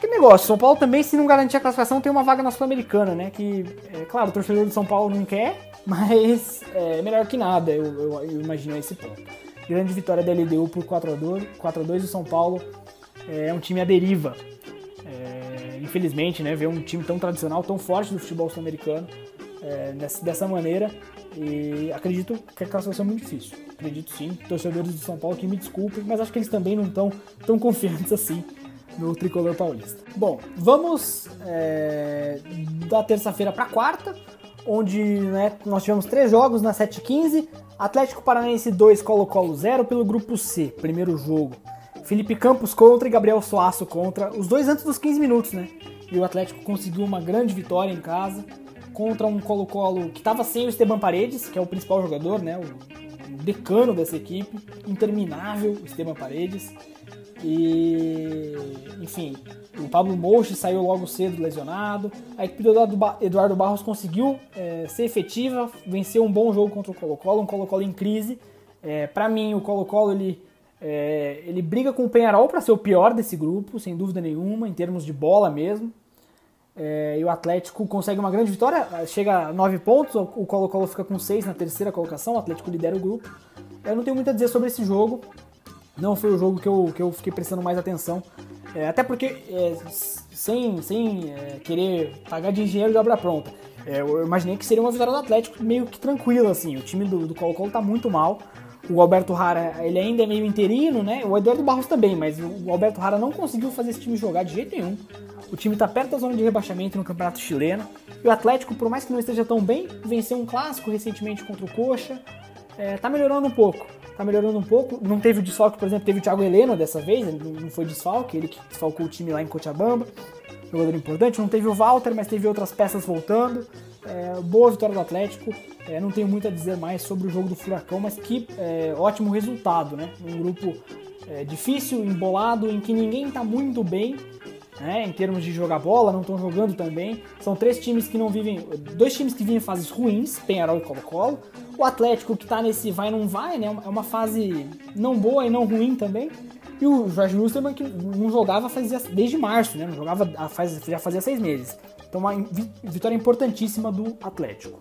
Que negócio, São Paulo também, se não garantir a classificação, tem uma vaga na Sul-Americana, né? Que, é claro, o torcedor de São Paulo não quer, mas é melhor que nada, eu, eu, eu imagino esse ponto. Grande vitória da LDU por 4x2 e o São Paulo é um time à deriva. É, infelizmente, né, ver um time tão tradicional, tão forte do futebol sul-americano é, dessa, dessa maneira. E acredito que a classificação é muito difícil. Acredito sim. Torcedores do São Paulo que me desculpem, mas acho que eles também não estão tão confiantes assim no tricolor paulista. Bom, vamos é, da terça-feira para quarta, onde né, nós tivemos três jogos na 7-15. Atlético Paranaense 2, Colo-Colo 0 pelo grupo C, primeiro jogo. Felipe Campos contra e Gabriel Soaço contra, os dois antes dos 15 minutos, né? E o Atlético conseguiu uma grande vitória em casa contra um Colo-Colo que estava sem o Esteban Paredes, que é o principal jogador, né? O decano dessa equipe, interminável, o Esteban Paredes. E, enfim, o Pablo Mouche saiu logo cedo lesionado. A equipe do Eduardo Barros conseguiu é, ser efetiva, venceu um bom jogo contra o Colo-Colo, um Colo-Colo em crise. É, para mim, o Colo-Colo ele, é, ele briga com o Penharol para ser o pior desse grupo, sem dúvida nenhuma, em termos de bola mesmo. É, e o Atlético consegue uma grande vitória, chega a 9 pontos, o Colo-Colo fica com 6 na terceira colocação, o Atlético lidera o grupo. Eu não tenho muito a dizer sobre esse jogo, não foi o jogo que eu, que eu fiquei prestando mais atenção. É, até porque, é, sem, sem é, querer pagar de engenheiro de obra pronta, é, eu imaginei que seria uma vitória do Atlético meio que tranquila, assim. O time do Colo-Colo tá muito mal. O Alberto Rara, ele ainda é meio interino, né? O Eduardo Barros também, mas o Alberto Rara não conseguiu fazer esse time jogar de jeito nenhum. O time tá perto da zona de rebaixamento no Campeonato Chileno. E o Atlético, por mais que não esteja tão bem, venceu um clássico recentemente contra o Coxa. É, tá melhorando um pouco tá melhorando um pouco. Não teve o desfalque, por exemplo, teve o Thiago Heleno dessa vez, não foi desfalque, ele que desfalcou o time lá em Cochabamba, jogador importante. Não teve o Walter, mas teve outras peças voltando. É, boa vitória do Atlético. É, não tenho muito a dizer mais sobre o jogo do Furacão, mas que é, ótimo resultado, né? Um grupo é, difícil, embolado, em que ninguém está muito bem, né, em termos de jogar bola, não estão jogando tão bem. São três times que não vivem, dois times que vivem em fases ruins, Penharol e Colo-Colo. O Atlético que está nesse vai não vai, né, é uma fase não boa e não ruim também. E o Jorge Lustermann que não jogava fazia, desde março, né, não jogava faz, já fazia seis meses. Então uma vitória importantíssima do Atlético.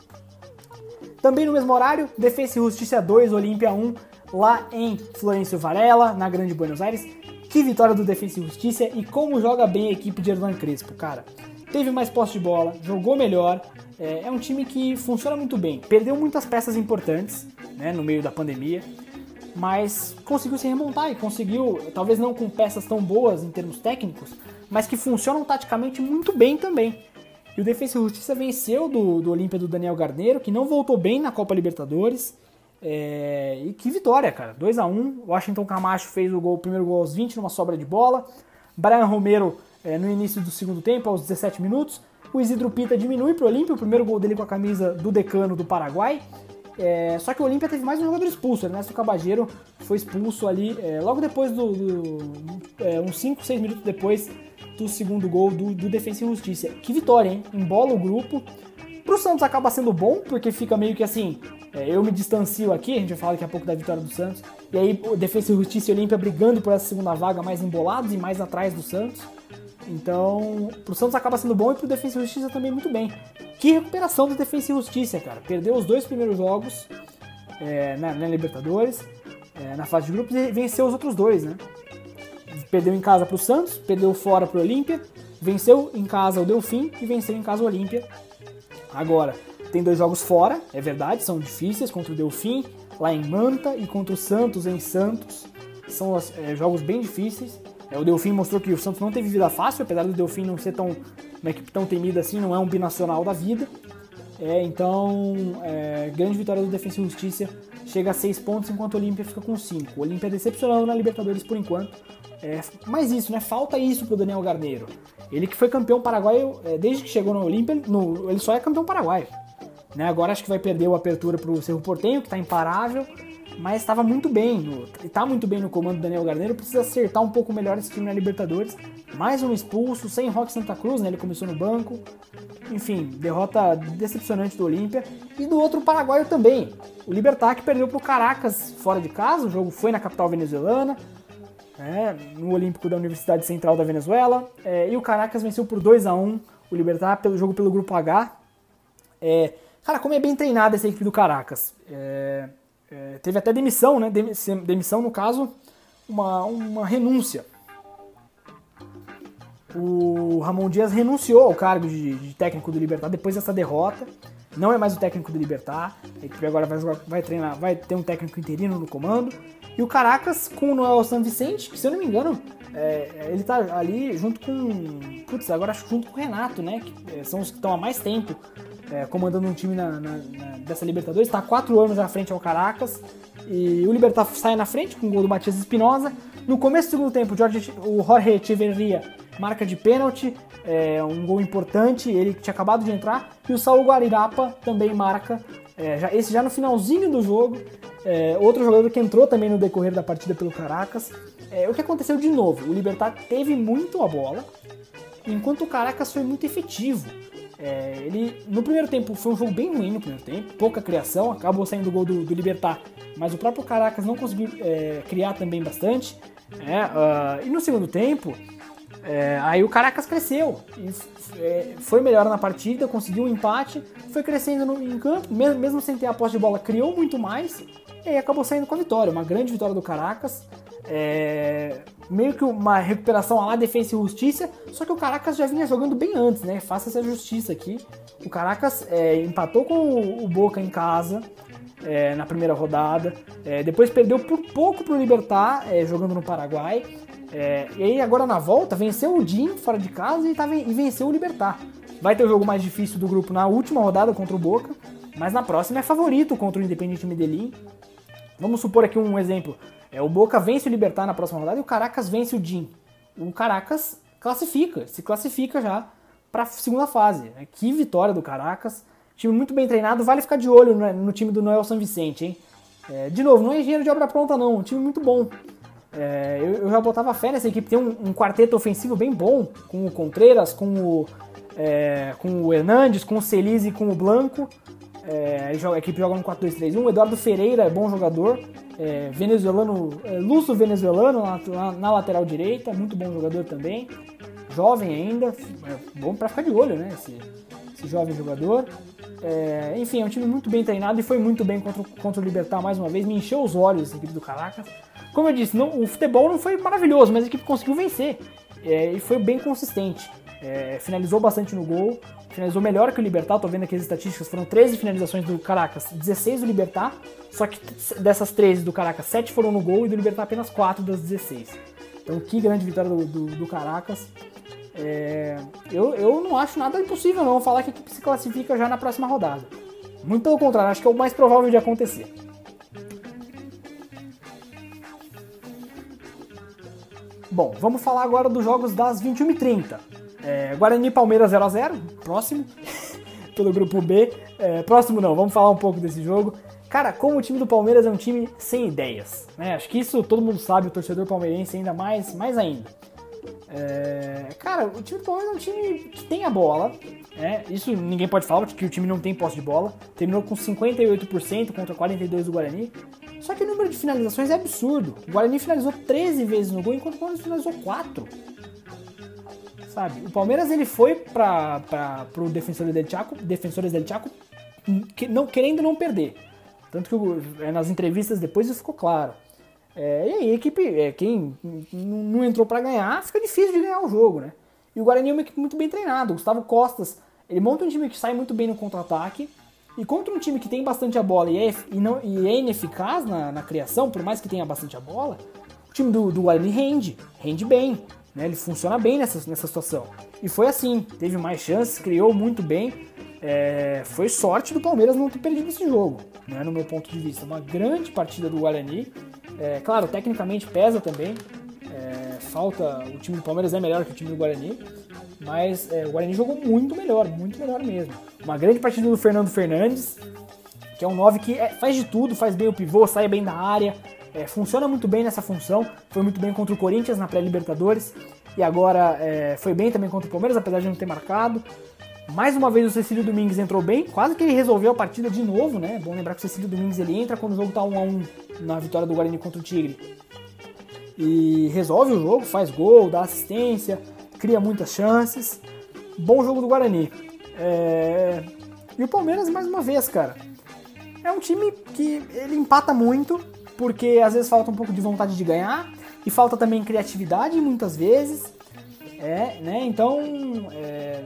Também no mesmo horário, Defesa e Justiça 2, Olímpia 1, lá em Florencio Varela, na Grande Buenos Aires. Que vitória do Defensa e Justiça e como joga bem a equipe de Hernan Crespo, cara. Teve mais posse de bola, jogou melhor. É, é um time que funciona muito bem. Perdeu muitas peças importantes né, no meio da pandemia, mas conseguiu se remontar e conseguiu, talvez não com peças tão boas em termos técnicos, mas que funcionam taticamente muito bem também. E o Defensa e Justiça venceu do, do Olímpia do Daniel Garneiro, que não voltou bem na Copa Libertadores. É, e que vitória, cara. 2 a 1 Washington Camacho fez o, gol, o primeiro gol aos 20 numa sobra de bola. Brian Romero é, no início do segundo tempo, aos 17 minutos. O Isidro Pita diminui para o Olímpia, o primeiro gol dele com a camisa do decano do Paraguai. É, só que o Olímpia teve mais um jogador expulso, Ernesto Cabageiro foi expulso ali é, logo depois do. do é, uns 5, 6 minutos depois do segundo gol do, do Defensa e Justiça. Que vitória, hein? Embola o grupo. Pro Santos acaba sendo bom, porque fica meio que assim, é, eu me distancio aqui, a gente vai falar daqui a pouco da vitória do Santos. E aí, o Defesa e Justiça e Olímpia brigando por essa segunda vaga mais embolados e mais atrás do Santos. Então, pro Santos acaba sendo bom e pro Defesa e Justiça também muito bem. Que recuperação do Defesa e Justiça, cara. Perdeu os dois primeiros jogos é, na, na, Libertadores, é, na fase de grupos, e venceu os outros dois, né? Perdeu em casa pro Santos, perdeu fora pro Olímpia, venceu em casa o Delfim e venceu em casa o Olímpia. Agora, tem dois jogos fora, é verdade, são difíceis contra o Delfim, lá em Manta, e contra o Santos em Santos. São é, jogos bem difíceis. É, o Delfim mostrou que o Santos não teve vida fácil, apesar do Delfim não ser tão, uma equipe tão temida assim, não é um binacional da vida. É, então, é, grande vitória do Defensa e Justiça, chega a 6 pontos, enquanto o Olímpia fica com 5. O Olímpia decepcionando na Libertadores por enquanto. É, mas isso, né? Falta isso pro Daniel Garneiro. Ele que foi campeão paraguaio é, desde que chegou no Olímpia, ele só é campeão paraguaio. Né? Agora acho que vai perder o apertura para o Cerro Portenho, que está imparável, mas estava muito bem, está muito bem no comando do Daniel Garneiro, precisa acertar um pouco melhor esse time na Libertadores. Mais um expulso, sem Rock Santa Cruz, né? ele começou no banco. Enfim, derrota decepcionante do Olímpia. E do outro paraguaio também. O Libertar que perdeu para o Caracas fora de casa, o jogo foi na capital venezuelana, é, no Olímpico da Universidade Central da Venezuela. É, e o Caracas venceu por 2 a 1 o Libertar pelo jogo pelo grupo H. É, Cara, como é bem treinada essa equipe do Caracas. É, é, teve até demissão, né? Demissão, no caso, uma, uma renúncia. O Ramon Dias renunciou ao cargo de, de, técnico do Libertar depois dessa derrota. Não é mais o técnico do Libertar. A equipe agora vai, vai treinar, vai ter um técnico interino no comando. E o Caracas com o Noel San Vicente, que se eu não me engano, é, ele tá ali junto com. Putz, agora acho que junto com o Renato, né? Que é, são os que estão há mais tempo é, comandando um time na, na, na, dessa Libertadores, está quatro anos à frente ao Caracas. E o Libertar sai na frente com o gol do Matias Espinosa. No começo do segundo tempo, o Jorge, o Jorge Echeverria marca de pênalti, é, um gol importante, ele tinha acabado de entrar. E o Saul Guarirapa também marca, é, já, esse já no finalzinho do jogo. É, outro jogador que entrou também no decorrer da partida pelo Caracas. É, o que aconteceu de novo? O Libertar teve muito a bola, enquanto o Caracas foi muito efetivo. É, ele no primeiro tempo foi um jogo bem ruim no primeiro tempo, pouca criação, acabou saindo o gol do, do Libertar, mas o próprio Caracas não conseguiu é, criar também bastante. Uh, e no segundo tempo, é, aí o Caracas cresceu, é, foi melhor na partida, conseguiu um empate, foi crescendo no, em campo, mesmo, mesmo sem ter a posse de bola, criou muito mais e acabou saindo com a vitória, uma grande vitória do Caracas. É, meio que uma recuperação lá defesa e justiça, só que o Caracas já vinha jogando bem antes, né? Faça essa justiça aqui. O Caracas é, empatou com o Boca em casa é, na primeira rodada, é, depois perdeu por pouco pro Libertar, é, jogando no Paraguai. É, e aí agora na volta venceu o Jim fora de casa e, tá, e venceu o Libertar. Vai ter o jogo mais difícil do grupo na última rodada contra o Boca, mas na próxima é favorito contra o Independiente Medellín. Vamos supor aqui um exemplo. É, o Boca vence o Libertar na próxima rodada e o Caracas vence o Jim. O Caracas classifica, se classifica já para a segunda fase. É, que vitória do Caracas. Time muito bem treinado, vale ficar de olho no, no time do Noel San Vicente, hein? É, de novo, não é engenheiro de obra pronta não, um time muito bom. É, eu, eu, já botava fé nessa equipe, tem um, um, quarteto ofensivo bem bom, com o Contreras, com o, é, com o Hernandes, com o Celize e com o Blanco. É, a equipe joga no 4-2-3-1. O Eduardo Ferreira é bom jogador, é, venezuelano, é, luso venezuelano na, na, lateral direita, muito bom jogador também. Jovem ainda, é bom para ficar de olho, né? Esse, esse jovem jogador. É, enfim, é um time muito bem treinado e foi muito bem contra, contra o Libertar mais uma vez. Me encheu os olhos a equipe do Caracas. Como eu disse, não, o futebol não foi maravilhoso, mas a equipe conseguiu vencer é, e foi bem consistente. É, finalizou bastante no gol, finalizou melhor que o Libertar. Tô vendo aqui as estatísticas: foram 13 finalizações do Caracas, 16 do Libertar. Só que dessas 13 do Caracas, 7 foram no gol e do Libertar apenas 4 das 16. Então, que grande vitória do, do, do Caracas. É, eu, eu não acho nada impossível não falar que a equipe se classifica já na próxima rodada. Muito pelo contrário, acho que é o mais provável de acontecer. Bom, vamos falar agora dos jogos das 21h30. É, Guarani Palmeiras 0x0, próximo, pelo grupo B. É, próximo não, vamos falar um pouco desse jogo. Cara, como o time do Palmeiras é um time sem ideias, né? Acho que isso todo mundo sabe, o torcedor palmeirense ainda mais, mais ainda. É, cara, o time do Palmeiras é um time que tem a bola, né? Isso ninguém pode falar, porque o time não tem posse de bola. Terminou com 58% contra 42% do Guarani. Só que o número de finalizações é absurdo. O Guarani finalizou 13 vezes no gol, enquanto o Palmeiras finalizou 4. Sabe? O Palmeiras ele foi para o Defensores del Chaco, Defensores del Chaco que, não, querendo não perder. Tanto que é, nas entrevistas depois isso ficou claro. É, e aí, a equipe, é, quem não entrou para ganhar, fica difícil de ganhar o jogo, né? E o Guarani é uma equipe muito bem treinada. O Gustavo Costas, ele monta um time que sai muito bem no contra-ataque. E contra um time que tem bastante a bola e é, e não, e é ineficaz na, na, criação, por mais que tenha bastante a bola, o time do, do Guarani rende, rende bem. Né? Ele funciona bem nessa, nessa situação. E foi assim, teve mais chances, criou muito bem. É, foi sorte do Palmeiras não ter perdido esse jogo, né, no meu ponto de vista. Uma grande partida do Guarani. É, claro, tecnicamente pesa também. É, falta. O time do Palmeiras é melhor que o time do Guarani. Mas é, o Guarani jogou muito melhor, muito melhor mesmo. Uma grande partida do Fernando Fernandes, que é um 9 que é, faz de tudo, faz bem o pivô, sai bem da área, é, funciona muito bem nessa função. Foi muito bem contra o Corinthians na pré-Libertadores. E agora é, foi bem também contra o Palmeiras, apesar de não ter marcado. Mais uma vez o Cecílio Domingues entrou bem, quase que ele resolveu a partida de novo, né? Bom lembrar que o Cecílio Domingues ele entra quando o jogo tá 1 a 1 na vitória do Guarani contra o Tigre. E resolve o jogo, faz gol, dá assistência, cria muitas chances. Bom jogo do Guarani. É... E o Palmeiras, mais uma vez, cara. É um time que ele empata muito, porque às vezes falta um pouco de vontade de ganhar, e falta também criatividade muitas vezes. É, né? Então, é...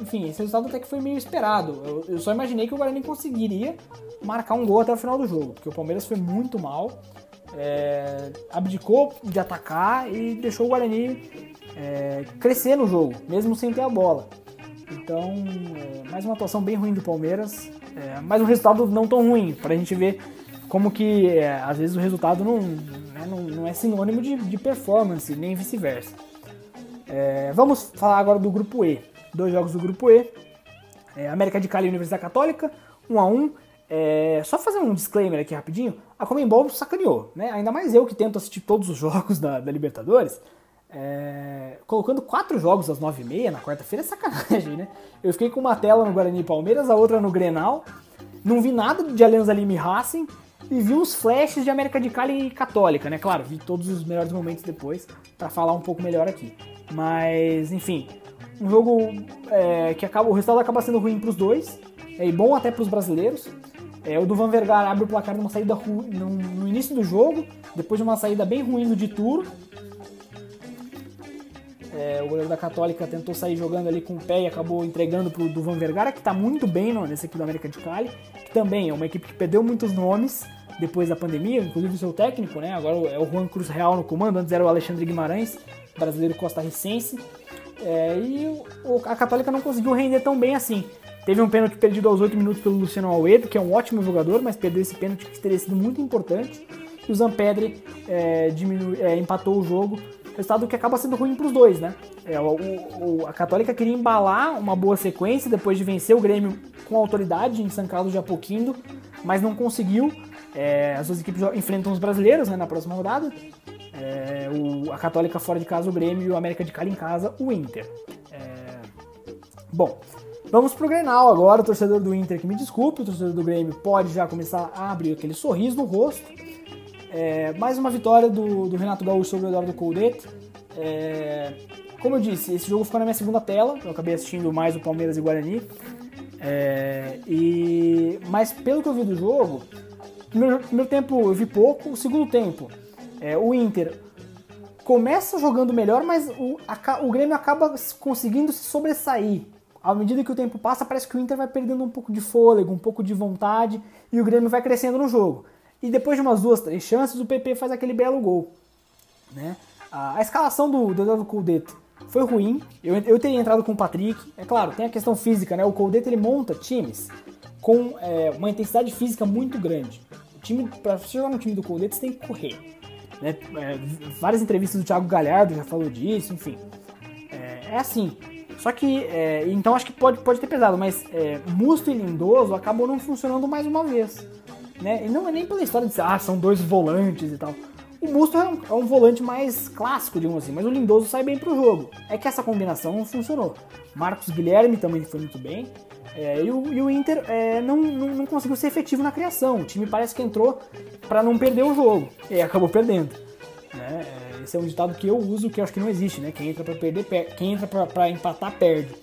enfim, esse resultado até que foi meio esperado. Eu, eu, só imaginei que o Guarani conseguiria marcar um gol até o final do jogo, porque o Palmeiras foi muito mal, é... abdicou de atacar e deixou o Guarani é, crescer no jogo, mesmo sem ter a bola. Então, é, mais uma atuação bem ruim do Palmeiras, é, mas um resultado não tão ruim, para a gente ver como que é, às vezes o resultado não, né, não, não, é sinônimo de, de performance, nem vice-versa. É, vamos falar agora do grupo E. Dois jogos do grupo E. É, América de Cali e Universidade Católica, 1 a 1 É, só fazer um disclaimer aqui rapidinho, a Comembol sacaneou, né? Ainda mais eu que tento assistir todos os jogos da, da Libertadores, é, colocando quatro jogos às nove e meia na quarta-feira é sacanagem, né? Eu fiquei com uma tela no Guarani Palmeiras, a outra no Grenal, não vi nada de Alianza Lima e Racing e vi uns flashes de América de Cali e Católica, né? Claro, vi todos os melhores momentos depois para falar um pouco melhor aqui. Mas, enfim, um jogo é, que acaba, o resultado acaba sendo ruim para os dois, é, e bom até para os brasileiros. É, o Duvan Vergara abre o placar numa saída no, no, início do jogo, depois de uma saída bem ruim do Dituro. É, o goleiro da Católica tentou sair jogando ali com o pé e acabou entregando para o Duvan Vergara, que está muito bem no, nessa equipe do América de Cali, que também é uma equipe que perdeu muitos nomes depois da pandemia, inclusive o seu técnico, né? Agora é o Juan Cruz Real no comando, antes era o Alexandre Guimarães, brasileiro costarricense. É, e o, a Católica não conseguiu render tão bem assim. Teve um pênalti perdido aos 8 minutos pelo Luciano Almeida, que é um ótimo jogador, mas perdeu esse pênalti que teria sido muito importante. E o Zampedri é, é, empatou o jogo. Resultado que acaba sendo ruim para os dois, né? É, o, o, a Católica queria embalar uma boa sequência depois de vencer o Grêmio com autoridade em São Carlos de Apoquindo, mas não conseguiu. É, as duas equipes enfrentam os brasileiros né, na próxima rodada. É, o, a Católica fora de casa, o Grêmio, e o América de Cali em casa, o Inter. É, bom, Vamos pro Grenal agora, o torcedor do Inter que me desculpe, o torcedor do Grêmio pode já começar a abrir aquele sorriso no rosto. É, mais uma vitória do, do, Renato Gaúcho sobre o Eduardo Coudet. É, como eu disse, esse jogo ficou na minha segunda tela, eu acabei assistindo mais o Palmeiras e Guarani. É, e, mas pelo que eu vi do jogo, primeiro, primeiro tempo eu vi pouco, o segundo tempo, é, o Inter começa jogando melhor, mas o, a, o Grêmio acaba conseguindo se sobressair à medida que o tempo passa, parece que o Inter vai perdendo um pouco de fôlego, um pouco de vontade e o Grêmio vai crescendo no jogo. E depois de umas duas, três chances, o PP faz aquele belo gol. Né? A, a escalação do Eduardo Coudet foi ruim. Eu, eu teria entrado com o Patrick. É claro, tem a questão física, né? O Coudet ele monta times com é, uma intensidade física muito grande. O time, para você jogar no time do Coudet, você tem que correr. Né? É, várias entrevistas do Thiago Galhardo já falou disso, enfim. É, é assim. Só que, é, então acho que pode, pode ter pesado, mas é, Musto e Lindoso acabou não funcionando mais uma vez. Né? E não é nem pela história de ah, são dois volantes e tal. O Musto é um, é um, volante mais clássico, digamos assim, mas o Lindoso sai bem pro jogo. É que essa combinação não funcionou. Marcos Guilherme também foi muito bem. É, e, o, e, o, Inter é, não, não, não, conseguiu ser efetivo na criação. O time parece que entrou para não perder o jogo. E acabou perdendo. Né? Esse é um ditado que eu uso que eu acho que não existe, né? Quem entra para perder, per... quem entra para empatar perde.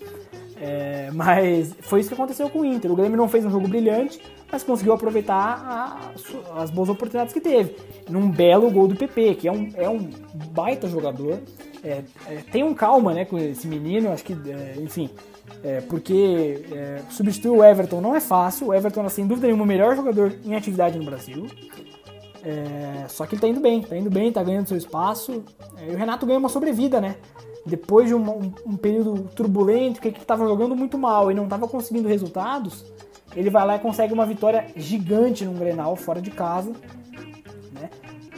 É, mas foi isso que aconteceu com o Inter. O Grêmio não fez um jogo brilhante, mas conseguiu aproveitar a, as boas oportunidades que teve. Num belo gol do PP, que é um, é um baita jogador. É, é, tem um calma né, com esse menino, acho que, é, enfim, é, porque é, substituir o Everton não é fácil. O Everton, sem dúvida nenhuma, o melhor jogador em atividade no Brasil. É, só que ele tá indo bem, tá indo bem, tá ganhando seu espaço. É, e o Renato ganha uma sobrevida, né? Depois de um, um, um período turbulento, que ele tava jogando muito mal e não tava conseguindo resultados, ele vai lá e consegue uma vitória gigante num Grenal fora de casa. Né?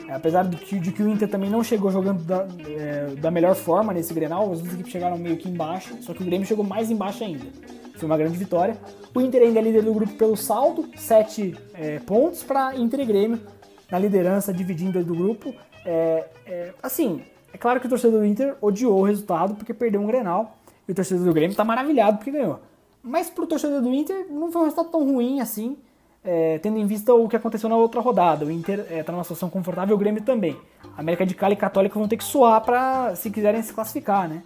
Apesar de que, de que o Inter também não chegou jogando da, é, da melhor forma nesse Grenal, as duas equipes chegaram meio que embaixo, só que o Grêmio chegou mais embaixo ainda. Foi uma grande vitória. O Inter ainda é líder do grupo pelo saldo, 7 é, pontos para Inter e Grêmio na liderança, dividindo do grupo. É, é, assim, é claro que o torcedor do Inter odiou o resultado porque perdeu um Grenal. E o torcedor do Grêmio está maravilhado porque ganhou. Mas para o torcedor do Inter não foi um resultado tão ruim assim, é, tendo em vista o que aconteceu na outra rodada. O Inter está é, numa situação confortável, o Grêmio também. A América de Cali e Católica vão ter que suar para se quiserem se classificar, né?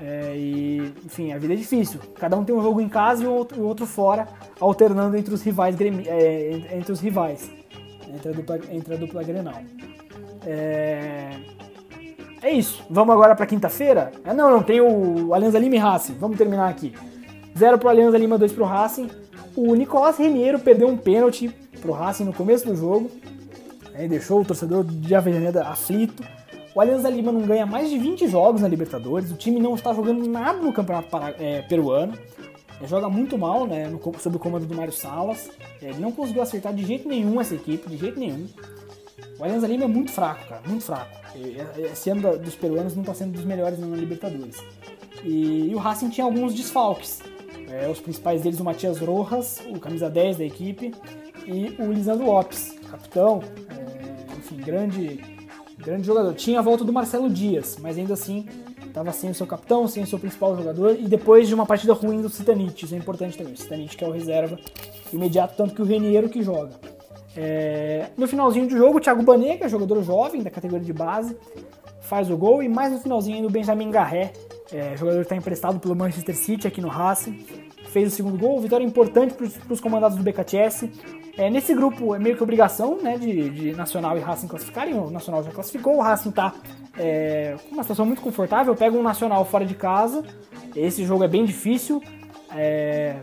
É, e, enfim, a vida é difícil. Cada um tem um jogo em casa e o outro, outro fora, alternando entre os rivais, é, entre os rivais entre a dupla, entre a dupla Grenal. É... é isso. Vamos agora para quinta-feira? É, não, não, tem o Alianza Lima e Racing. Vamos terminar aqui. 0 pro Alianza Lima, 2 pro Racing. O Nicolás Reniero perdeu um pênalti pro Racing no começo do jogo. É, deixou o torcedor de Avenida aflito. O Alianza Lima não ganha mais de 20 jogos na Libertadores. O time não está jogando nada no Campeonato é, Peruano. Joga muito mal, né, sob o comando do Mário Salas. Ele não conseguiu acertar de jeito nenhum essa equipe, de jeito nenhum. O Alianza Lima é muito fraco, cara, muito fraco. Esse ano dos peruanos não está sendo dos melhores na Libertadores. E, o Racing tinha alguns desfalques. É, os principais deles, o Matias Rojas, o camisa 10 da equipe, e o Lisandro Lopes, capitão, é, enfim, grande, grande jogador. Tinha a volta do Marcelo Dias, mas ainda assim estava sem o seu capitão, sem o seu principal jogador, e depois de uma partida ruim do Citanite, isso é importante também, o Citanite que é o reserva imediato, tanto que o Reniero que joga. É, no finalzinho do jogo, o Thiago Banega, jogador jovem da categoria de base, faz o gol, e mais no finalzinho ainda o Benjamin Garré, é, jogador que está emprestado pelo Manchester City aqui no Racing, fez o segundo gol, vitória importante para os comandados do BKTS. É, nesse grupo é meio que obrigação né, de, de Nacional e Racing classificarem, o Nacional já classificou, o Racing está é, uma situação muito confortável, pega um Nacional fora de casa, esse jogo é bem difícil, é,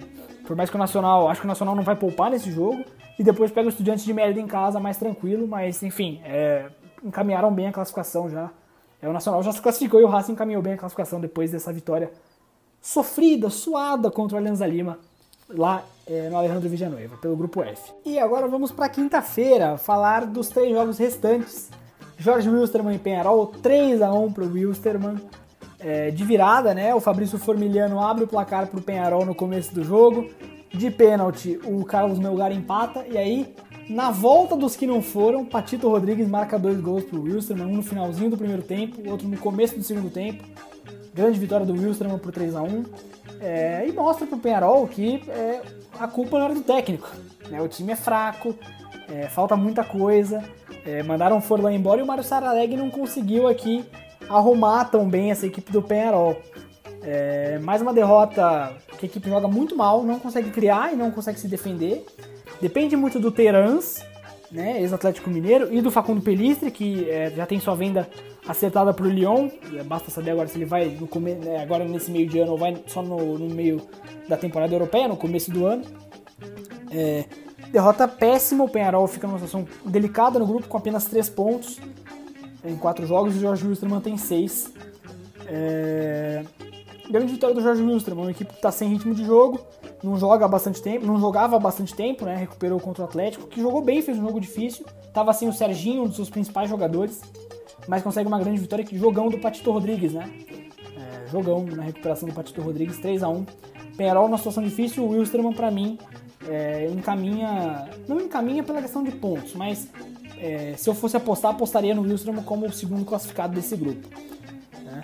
por mais que o Nacional, acho que o Nacional não vai poupar nesse jogo, e depois pega o Estudiantes de Mérida em casa, mais tranquilo, mas enfim, é, encaminharam bem a classificação já. É, o Nacional já se classificou e o Racing encaminhou bem a classificação depois dessa vitória sofrida, suada contra o Alianza Lima, lá é, no Alejandro Villanueva, pelo grupo F. E agora vamos para quinta-feira, falar dos três jogos restantes. Jorge Wilstermann em Penharol, 3 a 1 para o Wilstermann. É, de virada, né? O Fabrício Formiliano abre o placar para o Penharol no começo do jogo. De pênalti, o Carlos Melgar empata. E aí, na volta dos que não foram, Patito Rodrigues marca dois gols para o Wilstermann, um no finalzinho do primeiro tempo, outro no começo do segundo tempo. Grande vitória do Wilstermann por 3 a 1 é, E mostra pro Penharol que é, a culpa não era do técnico. Né? O time é fraco, é, falta muita coisa. É, mandaram o Forlan embora e o Mário Saraleg não conseguiu aqui arrumar tão bem essa equipe do Penharol. É, mais uma derrota que a equipe joga muito mal, não consegue criar e não consegue se defender. Depende muito do Terans, né, ex-Atlético Mineiro, e do Facundo Pelistre, que é, já tem sua venda acertada para o Lyon. Basta saber agora se ele vai no come, né, agora nesse meio de ano ou vai só no, no, meio da temporada europeia, no começo do ano. É, derrota péssima, o Penharol fica numa situação delicada no grupo com apenas 3 pontos em 4 jogos e o Jorge Wilstermann tem 6. É, grande vitória do Jorge Wilstermann, uma equipe que está sem ritmo de jogo, não joga há bastante tempo, não jogava há bastante tempo, né? Recuperou contra o Atlético, que jogou bem, fez um jogo difícil. Tava sem o Serginho, um dos seus principais jogadores, mas consegue uma grande vitória, que jogão do Patito Rodrigues, né? É, jogão na recuperação do Patito Rodrigues, 3 a 1 Penharol na situação difícil, o Wilstermann para mim é, encaminha, não encaminha pela questão de pontos, mas é, se eu fosse apostar, apostaria no Wilstermann como o segundo classificado desse grupo. Né?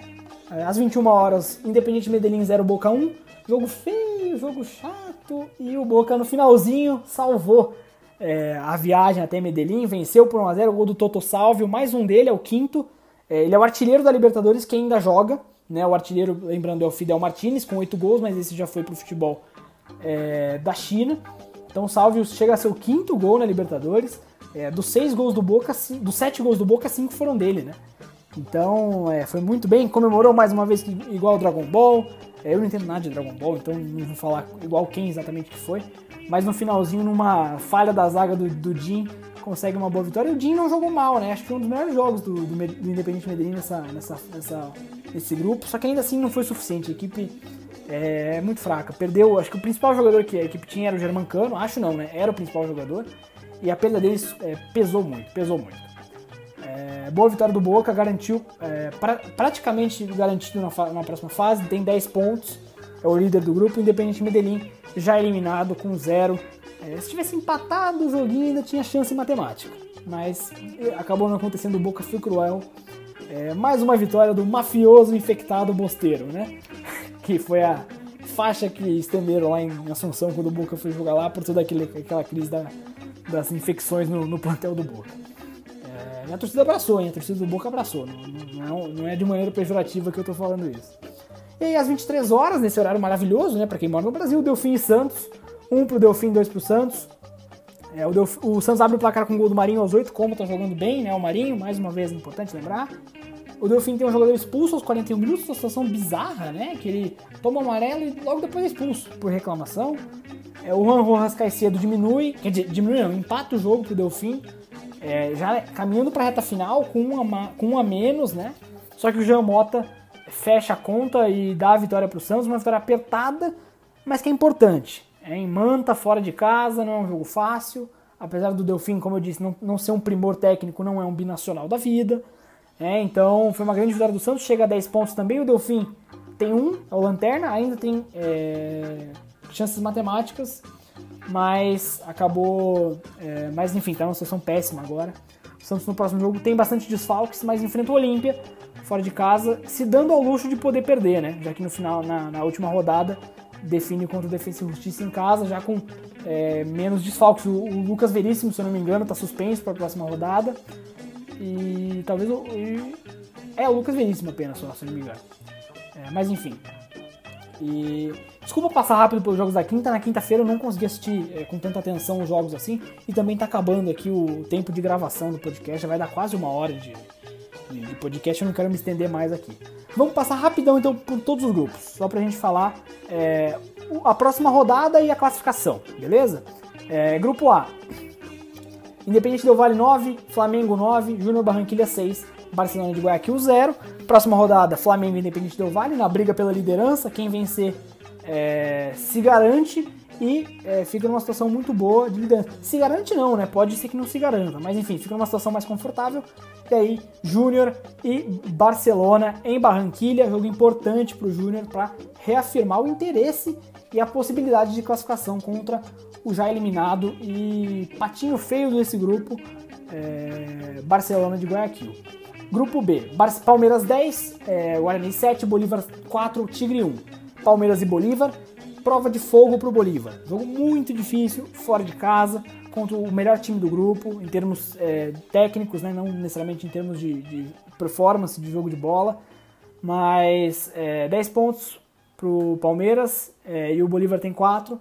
Às 21 horas, Independente Medellín 0 Boca 1, jogo feio, jogo chato, e o Boca no finalzinho salvou é, a viagem até Medellín, venceu por 1x0 o gol do Toto Salvio, mais um dele, é o quinto. É, ele é o artilheiro da Libertadores que ainda joga, né? O artilheiro, lembrando, é o Fidel Martinez, com 8 gols, mas esse já foi pro futebol é, da China. Então o Salvio chega a ser o quinto gol na Libertadores. É, dos seis gols do Boca, dos sete gols do Boca, cinco foram dele, né? Então é, foi muito bem, comemorou mais uma vez igual o Dragon Ball. É, eu não entendo nada de Dragon Ball, então não vou falar igual quem exatamente que foi. Mas no finalzinho, numa falha da zaga do, do Jin, consegue uma boa vitória. E o Jin não jogou mal, né? Acho que foi um dos melhores jogos do, do, do Independente Medellín nessa, nessa, nessa, nesse grupo. Só que ainda assim não foi suficiente. A equipe é muito fraca. Perdeu, acho que o principal jogador que a equipe tinha era o Germancano. Acho não, né? Era o principal jogador. E a perda deles é, pesou muito, pesou muito. É, boa vitória do Boca, garantiu, é, pra, praticamente garantido na, na, próxima fase, tem 10 pontos, é o líder do grupo, Independente Medellín já eliminado com zero. É, se tivesse empatado o joguinho ainda tinha chance em matemática, mas acabou não acontecendo, o Boca foi cruel. É, mais uma vitória do mafioso infectado Bosteiro, né? que foi a faixa que estenderam lá em Assunção quando o Boca foi jogar lá por toda aquele, aquela crise da, das infecções no, no plantel do Boca. É, a torcida abraçou, hein? A torcida do Boca abraçou. Não, não, é de maneira pejorativa que eu tô falando isso. E aí, às 23 horas, nesse horário maravilhoso, né? Pra quem mora no Brasil, Delfim e Santos. Um pro Delfim, dois pro Santos. É, o, Delfim, o, Santos abre o placar com o gol do Marinho aos 8, como tá jogando bem, né? O Marinho, mais uma vez, importante lembrar. O Delfim tem um jogador expulso aos 41 minutos, uma situação bizarra, né? Que ele toma amarelo e logo depois é expulso por reclamação. É, o Juan Rojas Caicedo diminui, quer dizer, diminui não, empata o jogo pro Delfim, é, já caminhando pra reta final com um, a, com um a menos, né? Só que o Jean Mota fecha a conta e dá a vitória pro Santos, uma vitória apertada, mas que é importante. É em Manta, fora de casa, não é um jogo fácil. Apesar do Delfim, como eu disse, não, não ser um primor técnico, não é um binacional da vida. É, então foi uma grande vitória do Santos, chega a 10 pontos também. O Delfim tem um, é o Lanterna, ainda tem é, chances matemáticas. Mas acabou. É, mas enfim, tá numa situação péssima agora. O Santos no próximo jogo tem bastante desfalques, mas enfrenta o Olímpia fora de casa, se dando ao luxo de poder perder, né? Já que no final, na, na última rodada, define contra o Defensa e Justiça em casa, já com é, menos desfalques. O, o, Lucas Veríssimo, se eu não me engano, está suspenso para a próxima rodada. E talvez o. E, é o Lucas Veríssimo apenas, só, se eu não me engano. É, mas enfim. E desculpa passar rápido pelos jogos da quinta. Na quinta-feira eu não consegui assistir é, com tanta atenção os jogos assim. E também está acabando aqui o tempo de gravação do podcast. Já vai dar quase uma hora de, de podcast. Eu não quero me estender mais aqui. Vamos passar rapidão então por todos os grupos, só pra gente falar é, a próxima rodada e a classificação, beleza? É, grupo A. Independente Del Vale 9, Flamengo 9, Júnior Barranquilha 6, Barcelona de Guayaquil 0. Próxima rodada, Flamengo Independente Del Vale na briga pela liderança. Quem vencer é, se garante e é, fica numa situação muito boa de liderança. Se garante não, né? Pode ser que não se garanta, mas enfim, fica numa situação mais confortável. E aí, Júnior e Barcelona em Barranquilha, jogo importante para o Júnior para reafirmar o interesse e a possibilidade de classificação contra o já eliminado e patinho feio desse grupo, é, Barcelona de Guayaquil. Grupo B, Palmeiras 10, é, Guarani 7, Bolívar 4, Tigre 1. Palmeiras e Bolívar, prova de fogo para o Bolívar. Jogo muito difícil, fora de casa, contra o melhor time do grupo, em termos é, técnicos, né? não necessariamente em termos de, de, performance de jogo de bola. Mas é, 10 pontos para o Palmeiras é, e o Bolívar tem 4.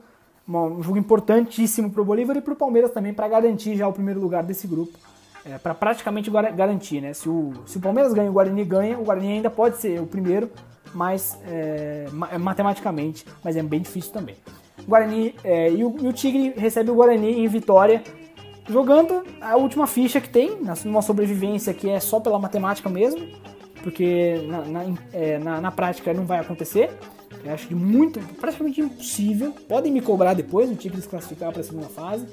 Um jogo importantíssimo para o Bolívar e para o Palmeiras também para garantir já o primeiro lugar desse grupo. É, para praticamente garantir, né? Se o, se o Palmeiras ganha e o Guarani ganha, o Guarani ainda pode ser o primeiro, mas é, é, matematicamente, mas é bem difícil também. Guarani é, e, o, e, o, Tigre recebe o Guarani em vitória, jogando a última ficha que tem, numa sobrevivência que é só pela matemática mesmo, porque na, na, é, na, na prática não vai acontecer. Eu acho que muito, praticamente impossível. Podem me cobrar depois, o Tigre se classificar para a segunda fase.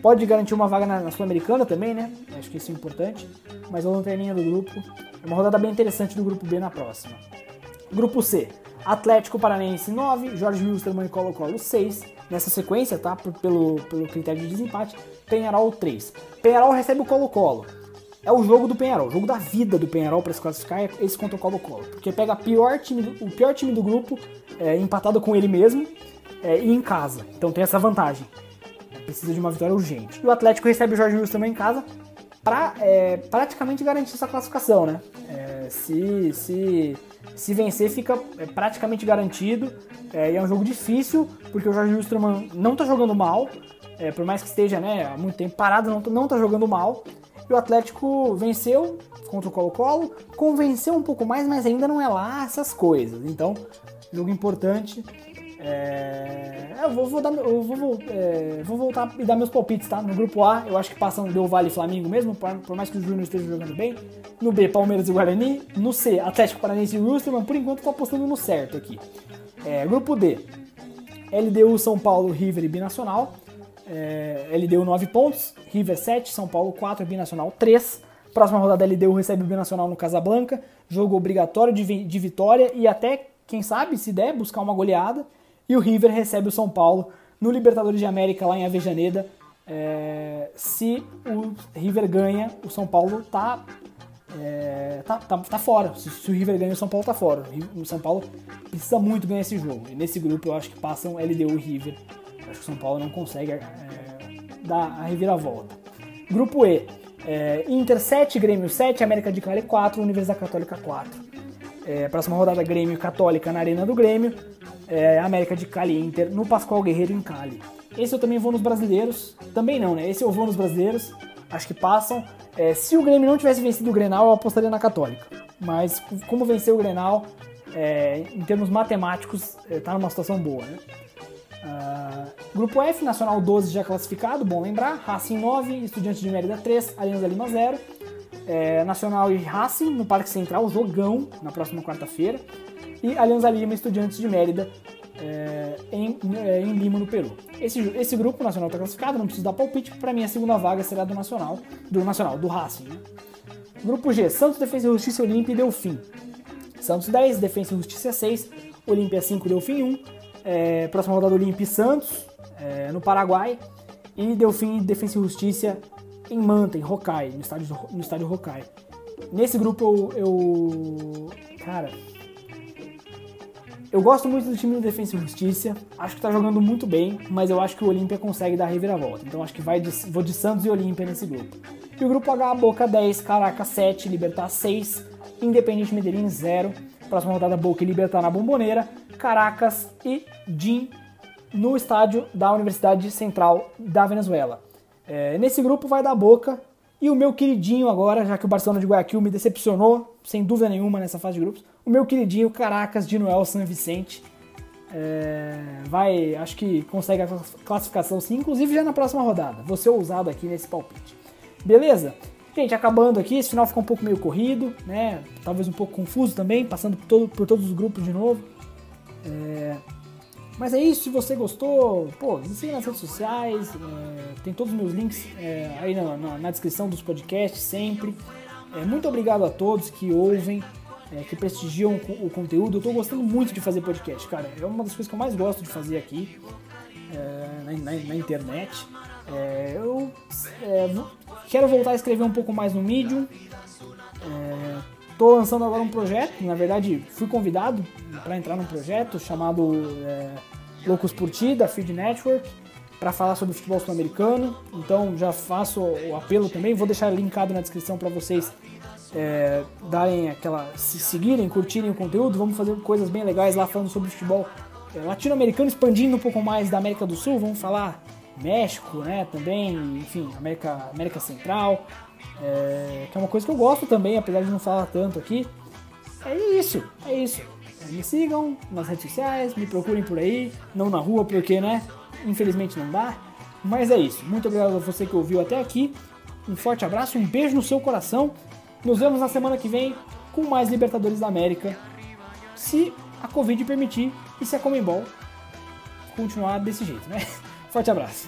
Pode garantir uma vaga na, na Sul-Americana também, né? Acho que isso é importante. Mas a lanterninha do grupo. É uma rodada bem interessante do grupo B na próxima. Grupo C, Atlético Paranaense 9, Jorge Wilstermann e Colo-Colo 6. Nessa sequência, tá? Pelo, pelo critério de desempate, Penharol 3. Penharol recebe o Colo-Colo. É o jogo do Penharol, o jogo da vida do Penharol para se classificar é esse contra o Colo-Colo. Porque pega pior time, o pior time do grupo, é, empatado com ele mesmo, é, e em casa. Então tem essa vantagem. Precisa de uma vitória urgente. E o Atlético recebe o Jorge Wilstermann em casa para é, praticamente garantir essa classificação, né? É, se, se se vencer, fica é, praticamente garantido. É, e é um jogo difícil, porque o Jorge Wilstermann não está jogando mal, é, por mais que esteja né, há muito tempo parado, não, não tá jogando mal. E o Atlético venceu contra o Colo-Colo, convenceu um pouco mais, mas ainda não é lá essas coisas. Então, jogo importante. É... Eu, vou, vou, dar, eu vou, é, vou, voltar e dar meus palpites, tá? No grupo A, eu acho que passam Del Vale e Flamengo mesmo, por, por mais que o Júnior esteja jogando bem. No B, Palmeiras e Guarani. No C, Atlético Paranaense e Wilstermann. Por enquanto, tô apostando no certo aqui. É, grupo D, LDU, São Paulo, River e Binacional. É, LDU 9 pontos, River 7, São Paulo 4, Binacional 3. Próxima rodada, LDU recebe o Binacional no Casablanca. Jogo obrigatório de, de vitória e até, quem sabe, se der, buscar uma goleada. E o River recebe o São Paulo no Libertadores de América, lá em Avejaneda. É, se o River ganha, o São Paulo tá, é, tá, tá, tá, fora. Se, se, o River ganha, o São Paulo tá fora. O São Paulo precisa muito ganhar esse jogo. E nesse grupo eu acho que passam LDU e River. Eu acho que o São Paulo não consegue é, dar a reviravolta. Grupo E. É, Inter 7, Grêmio 7, América de Cali 4, Universidade Católica 4. É, próxima rodada Grêmio Católica na Arena do Grêmio é, América de Cali Inter no Pascoal Guerreiro em Cali. Esse eu também vou nos brasileiros. Também não, né? Esse eu vou nos brasileiros. Acho que passam. É, se o Grêmio não tivesse vencido o Grenal, eu apostaria na Católica. Mas como venceu o Grenal, é, em termos matemáticos, está é, numa situação boa, né? Uh, grupo F, Nacional 12 já classificado, bom lembrar. Racing 9, Estudiantes de Mérida 3, Alianza Lima 0. É, Nacional e Racing no Parque Central, jogão na próxima quarta-feira e Alianza Lima Estudiantes de Mérida é, em, é, em, Lima, no Peru. Esse, esse grupo nacional está classificado, não preciso dar palpite, para mim a segunda vaga será do Nacional, do Nacional, do Racing. Né? Grupo G, Santos, Defesa e Justiça, Olímpia e Delfim. Santos 10, Defesa e Justiça 6, Olímpia 5, Delfim 1. É, próxima rodada Olímpia e Santos, é, no Paraguai, e Delfim Defensa e Justiça em Manta, em Hokai, no estádio, no estádio Hokai. Nesse grupo eu, eu. Cara. Eu gosto muito do time do Defensa e Justiça. Acho que tá jogando muito bem, mas eu acho que o Olímpia consegue dar a reviravolta. Então acho que vai de, vou de Santos e Olímpia nesse grupo. E o grupo H, Boca 10, Caracas 7, Libertar 6, Independente Medellín 0. Próxima rodada, Boca e Libertar na Bomboneira, Caracas e DIN no estádio da Universidade Central da Venezuela. É, nesse grupo vai dar Boca e o meu queridinho agora, já que o Barcelona de Guayaquil me decepcionou, sem dúvida nenhuma, nessa fase de grupos, o meu queridinho Caracas de Noel San Vicente. É, vai, acho que consegue a classificação sim, inclusive já na próxima rodada. Vou ser ousado aqui nesse palpite. Beleza? Gente, acabando aqui, esse final ficou um pouco meio corrido, né? Talvez um pouco confuso também, passando por, todo, por todos os grupos de novo. É, mas é isso, se você gostou, pô, me siga nas redes sociais, é, tem todos os meus links é, aí na, na, na, descrição dos podcasts sempre. É, muito obrigado a todos que ouvem, é, que prestigiam o, o conteúdo. Eu tô gostando muito de fazer podcast, cara. É uma das coisas que eu mais gosto de fazer aqui é, na, na, internet. É, eu quero voltar a escrever um pouco mais no Medium. Estou lançando agora um projeto, na verdade fui convidado para entrar num projeto chamado é, Loucos por Ti, da Feed Network, para falar sobre futebol sul-americano. Então já faço o apelo também, vou deixar linkado na descrição para vocês é, darem aquela. se seguirem, curtirem o conteúdo. Vamos fazer coisas bem legais lá falando sobre futebol é, latino-americano, expandindo um pouco mais da América do Sul. Vamos falar México, né? Também, enfim, América, América Central. É, que é uma coisa que eu gosto também, apesar de não falar tanto aqui. É isso, é isso. Me sigam nas redes sociais, me procurem por aí, não na rua, porque, né? Infelizmente não dá. Mas é isso. Muito obrigado a você que ouviu até aqui. Um forte abraço, um beijo no seu coração. Nos vemos na semana que vem com mais Libertadores da América. Se a Covid permitir e se a Comembol continuar desse jeito, né? Forte abraço.